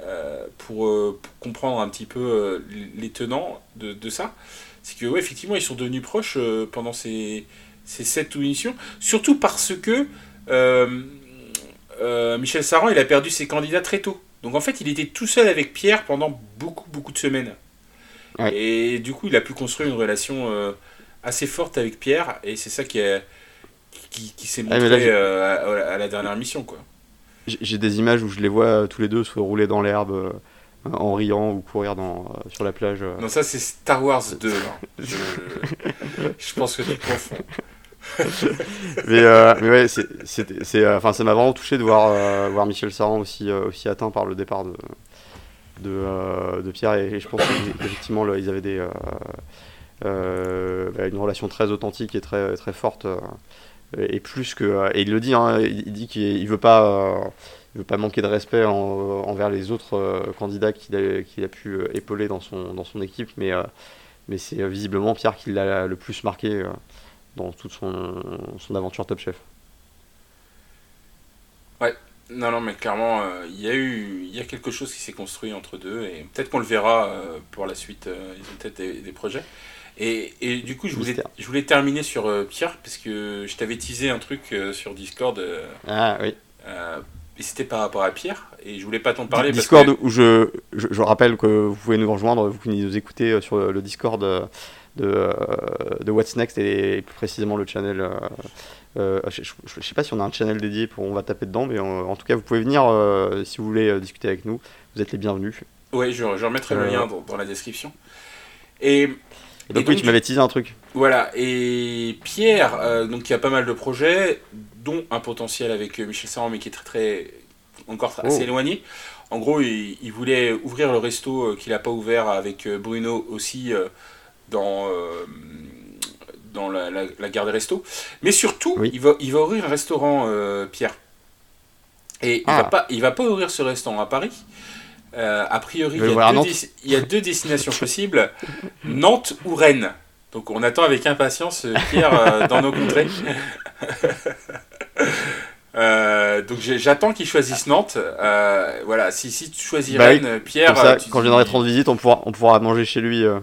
euh, pour, euh, pour comprendre un petit peu euh, les tenants de, de ça. C'est que ouais, effectivement, ils sont devenus proches pendant ces ces sept émissions. Surtout parce que euh, Michel Saran, il a perdu ses candidats très tôt. Donc en fait, il était tout seul avec Pierre pendant beaucoup beaucoup de semaines. Ouais. Et du coup, il a pu construire une relation euh, assez forte avec Pierre, et c'est ça qui, est- qui, qui s'est Ah, mais montré là, euh, à, à la dernière mission. Quoi. J'ai des images où je les vois tous les deux se rouler dans l'herbe en riant ou courir dans, euh, sur la plage. euh. Non, ça c'est Star Wars 2. hein. Je, je pense que tu confonds. Mais, euh, ouais, c'est, c'était- c'est, euh, ça m'a vraiment touché de voir, euh, voir Michel Saran aussi, euh, aussi atteint par le départ de, de, Pierre. Et, je pense qu'effectivement, ils avaient des, bah, une relation très authentique et très, très forte. et plus que. Et il le dit, hein, il dit qu'il il veut pas. il veut pas manquer de respect en- envers les autres candidats qu'il a, pu épauler dans son, dans son équipe, mais, mais c'est visiblement Pierre qui l'a le plus marqué dans toute son, son aventure Top Chef. Non, non, mais clairement, euh, il y a eu il y a quelque chose qui s'est construit entre deux, et peut-être qu'on le verra euh, pour la suite. euh, ils ont peut-être des, des projets. Et, et du coup, je voulais, je voulais terminer sur Pierre, parce que je t'avais teasé un truc sur Discord. Ah oui. Et c'était par rapport à Pierre, et je voulais pas t'en parler. Discord parce où je, je, rappelle que vous pouvez nous rejoindre, vous qui nous écoutez sur le Discord de, de What's Next et plus précisément le channel. je, ne sais pas si on a un channel dédié pour on va taper dedans, mais en, tout cas vous pouvez venir si vous voulez discuter avec nous. Vous êtes les bienvenus. Oui, je, je remettrai le lien dans, la description. Et, donc, oui, tu m'avais teasé un truc. Voilà, et Pierre, donc qui a pas mal de projets, dont un potentiel avec Michel Saran, mais qui est très, très encore assez oh. éloigné. En gros, il, voulait ouvrir le resto qu'il n'a pas ouvert avec Bruno aussi dans, dans la, la, gare des restos. Mais surtout, il, va, il va ouvrir un restaurant, Pierre. Et il ne va, ah. pas, il va pas ouvrir ce restaurant à Paris. a priori, il y, a deux, il y, a deux, destinations possibles Nantes ou Rennes. Donc on attend avec impatience Pierre dans nos contrées. Euh, donc j'attends qu'ils choisissent Nantes. Euh, voilà, si, si tu choisis bah Rennes, Pierre. Ça, quand je viendrai te rendre visite, on pourra, on pourra manger chez lui. Euh.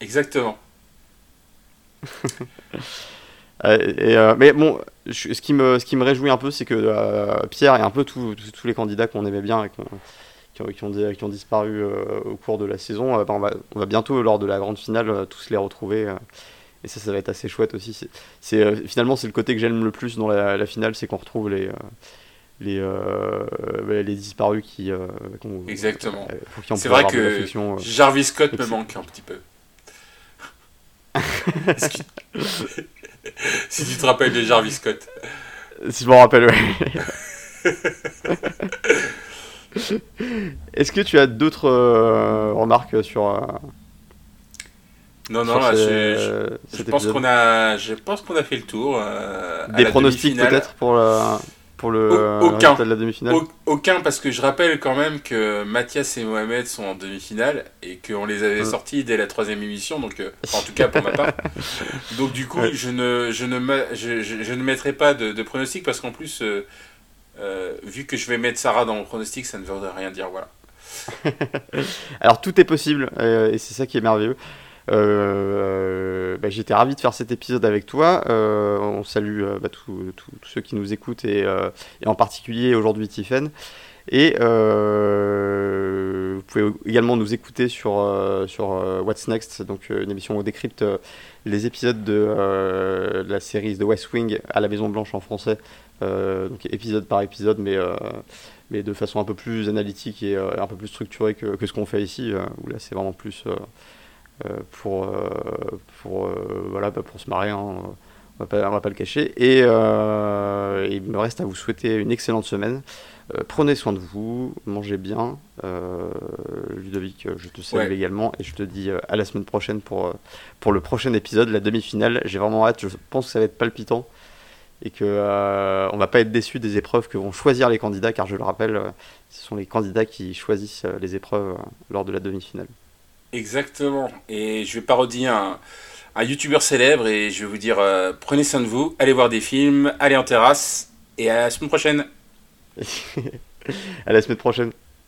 Exactement. et, mais bon, ce, qui me, ce qui me réjouit un peu, c'est que Pierre et un peu tous les candidats qu'on aimait bien et qui, ont, qui, ont, disparu au cours de la saison, ben, on, va, on, va, bientôt, lors de la grande finale, tous les retrouver. Et ça, ça va être assez chouette aussi. C'est, euh, finalement, c'est le côté que j'aime le plus dans la, finale, c'est qu'on retrouve les, euh, les, euh, les disparus qui. Exactement. c'est vrai que Jarvis Scott me manque un petit peu. si tu te rappelles de Jarvis Scott. Si je m'en rappelle, oui. Est-ce que tu as d'autres remarques sur, non, non, je, pense qu'on a, je pense qu'on a fait le tour. Euh, Des pronostics peut-être pour la, pour le aucun. de la demi-finale. Aucun parce que je rappelle quand même que Mathias et Mohamed sont en demi-finale et qu'on les avait sortis dès la troisième émission, donc euh, en tout cas pour ma part. Donc du coup, je ne, je ne, je, je, ne mettrai pas de, de pronostic parce qu'en plus, euh, vu que je vais mettre Sarah dans mon pronostic, ça ne veut rien dire, voilà. Alors tout est possible et c'est ça qui est merveilleux. Euh, bah, j'étais ravi de faire cet épisode avec toi. Euh, on salue euh, bah, tous ceux qui nous écoutent et, en particulier aujourd'hui Tiffen. Et vous pouvez également nous écouter sur, sur What's Next, donc une émission où on décrypte les épisodes de, la série The West Wing à la Maison Blanche en français, épisode par épisode, mais, mais de façon un peu plus analytique et un peu plus structurée que, que ce qu'on fait ici, où là c'est vraiment plus euh, pour, euh, pour, euh, voilà, bah, pour se marrer. Hein, on va pas, va pas le cacher. Et il me reste à vous souhaiter une excellente semaine. prenez soin de vous, mangez bien. Ludovic, je te salue également et je te dis à la semaine prochaine pour, pour le prochain épisode, la demi-finale. J'ai vraiment hâte, je pense que ça va être palpitant et que ne on va pas être déçu des épreuves que vont choisir les candidats, car je le rappelle, ce sont les candidats qui choisissent les épreuves lors de la demi-finale. Exactement. Et je vais parodier un, un youtubeur célèbre et je vais vous dire euh, prenez soin de vous, allez voir des films, allez en terrasse et à la semaine prochaine. à la semaine prochaine.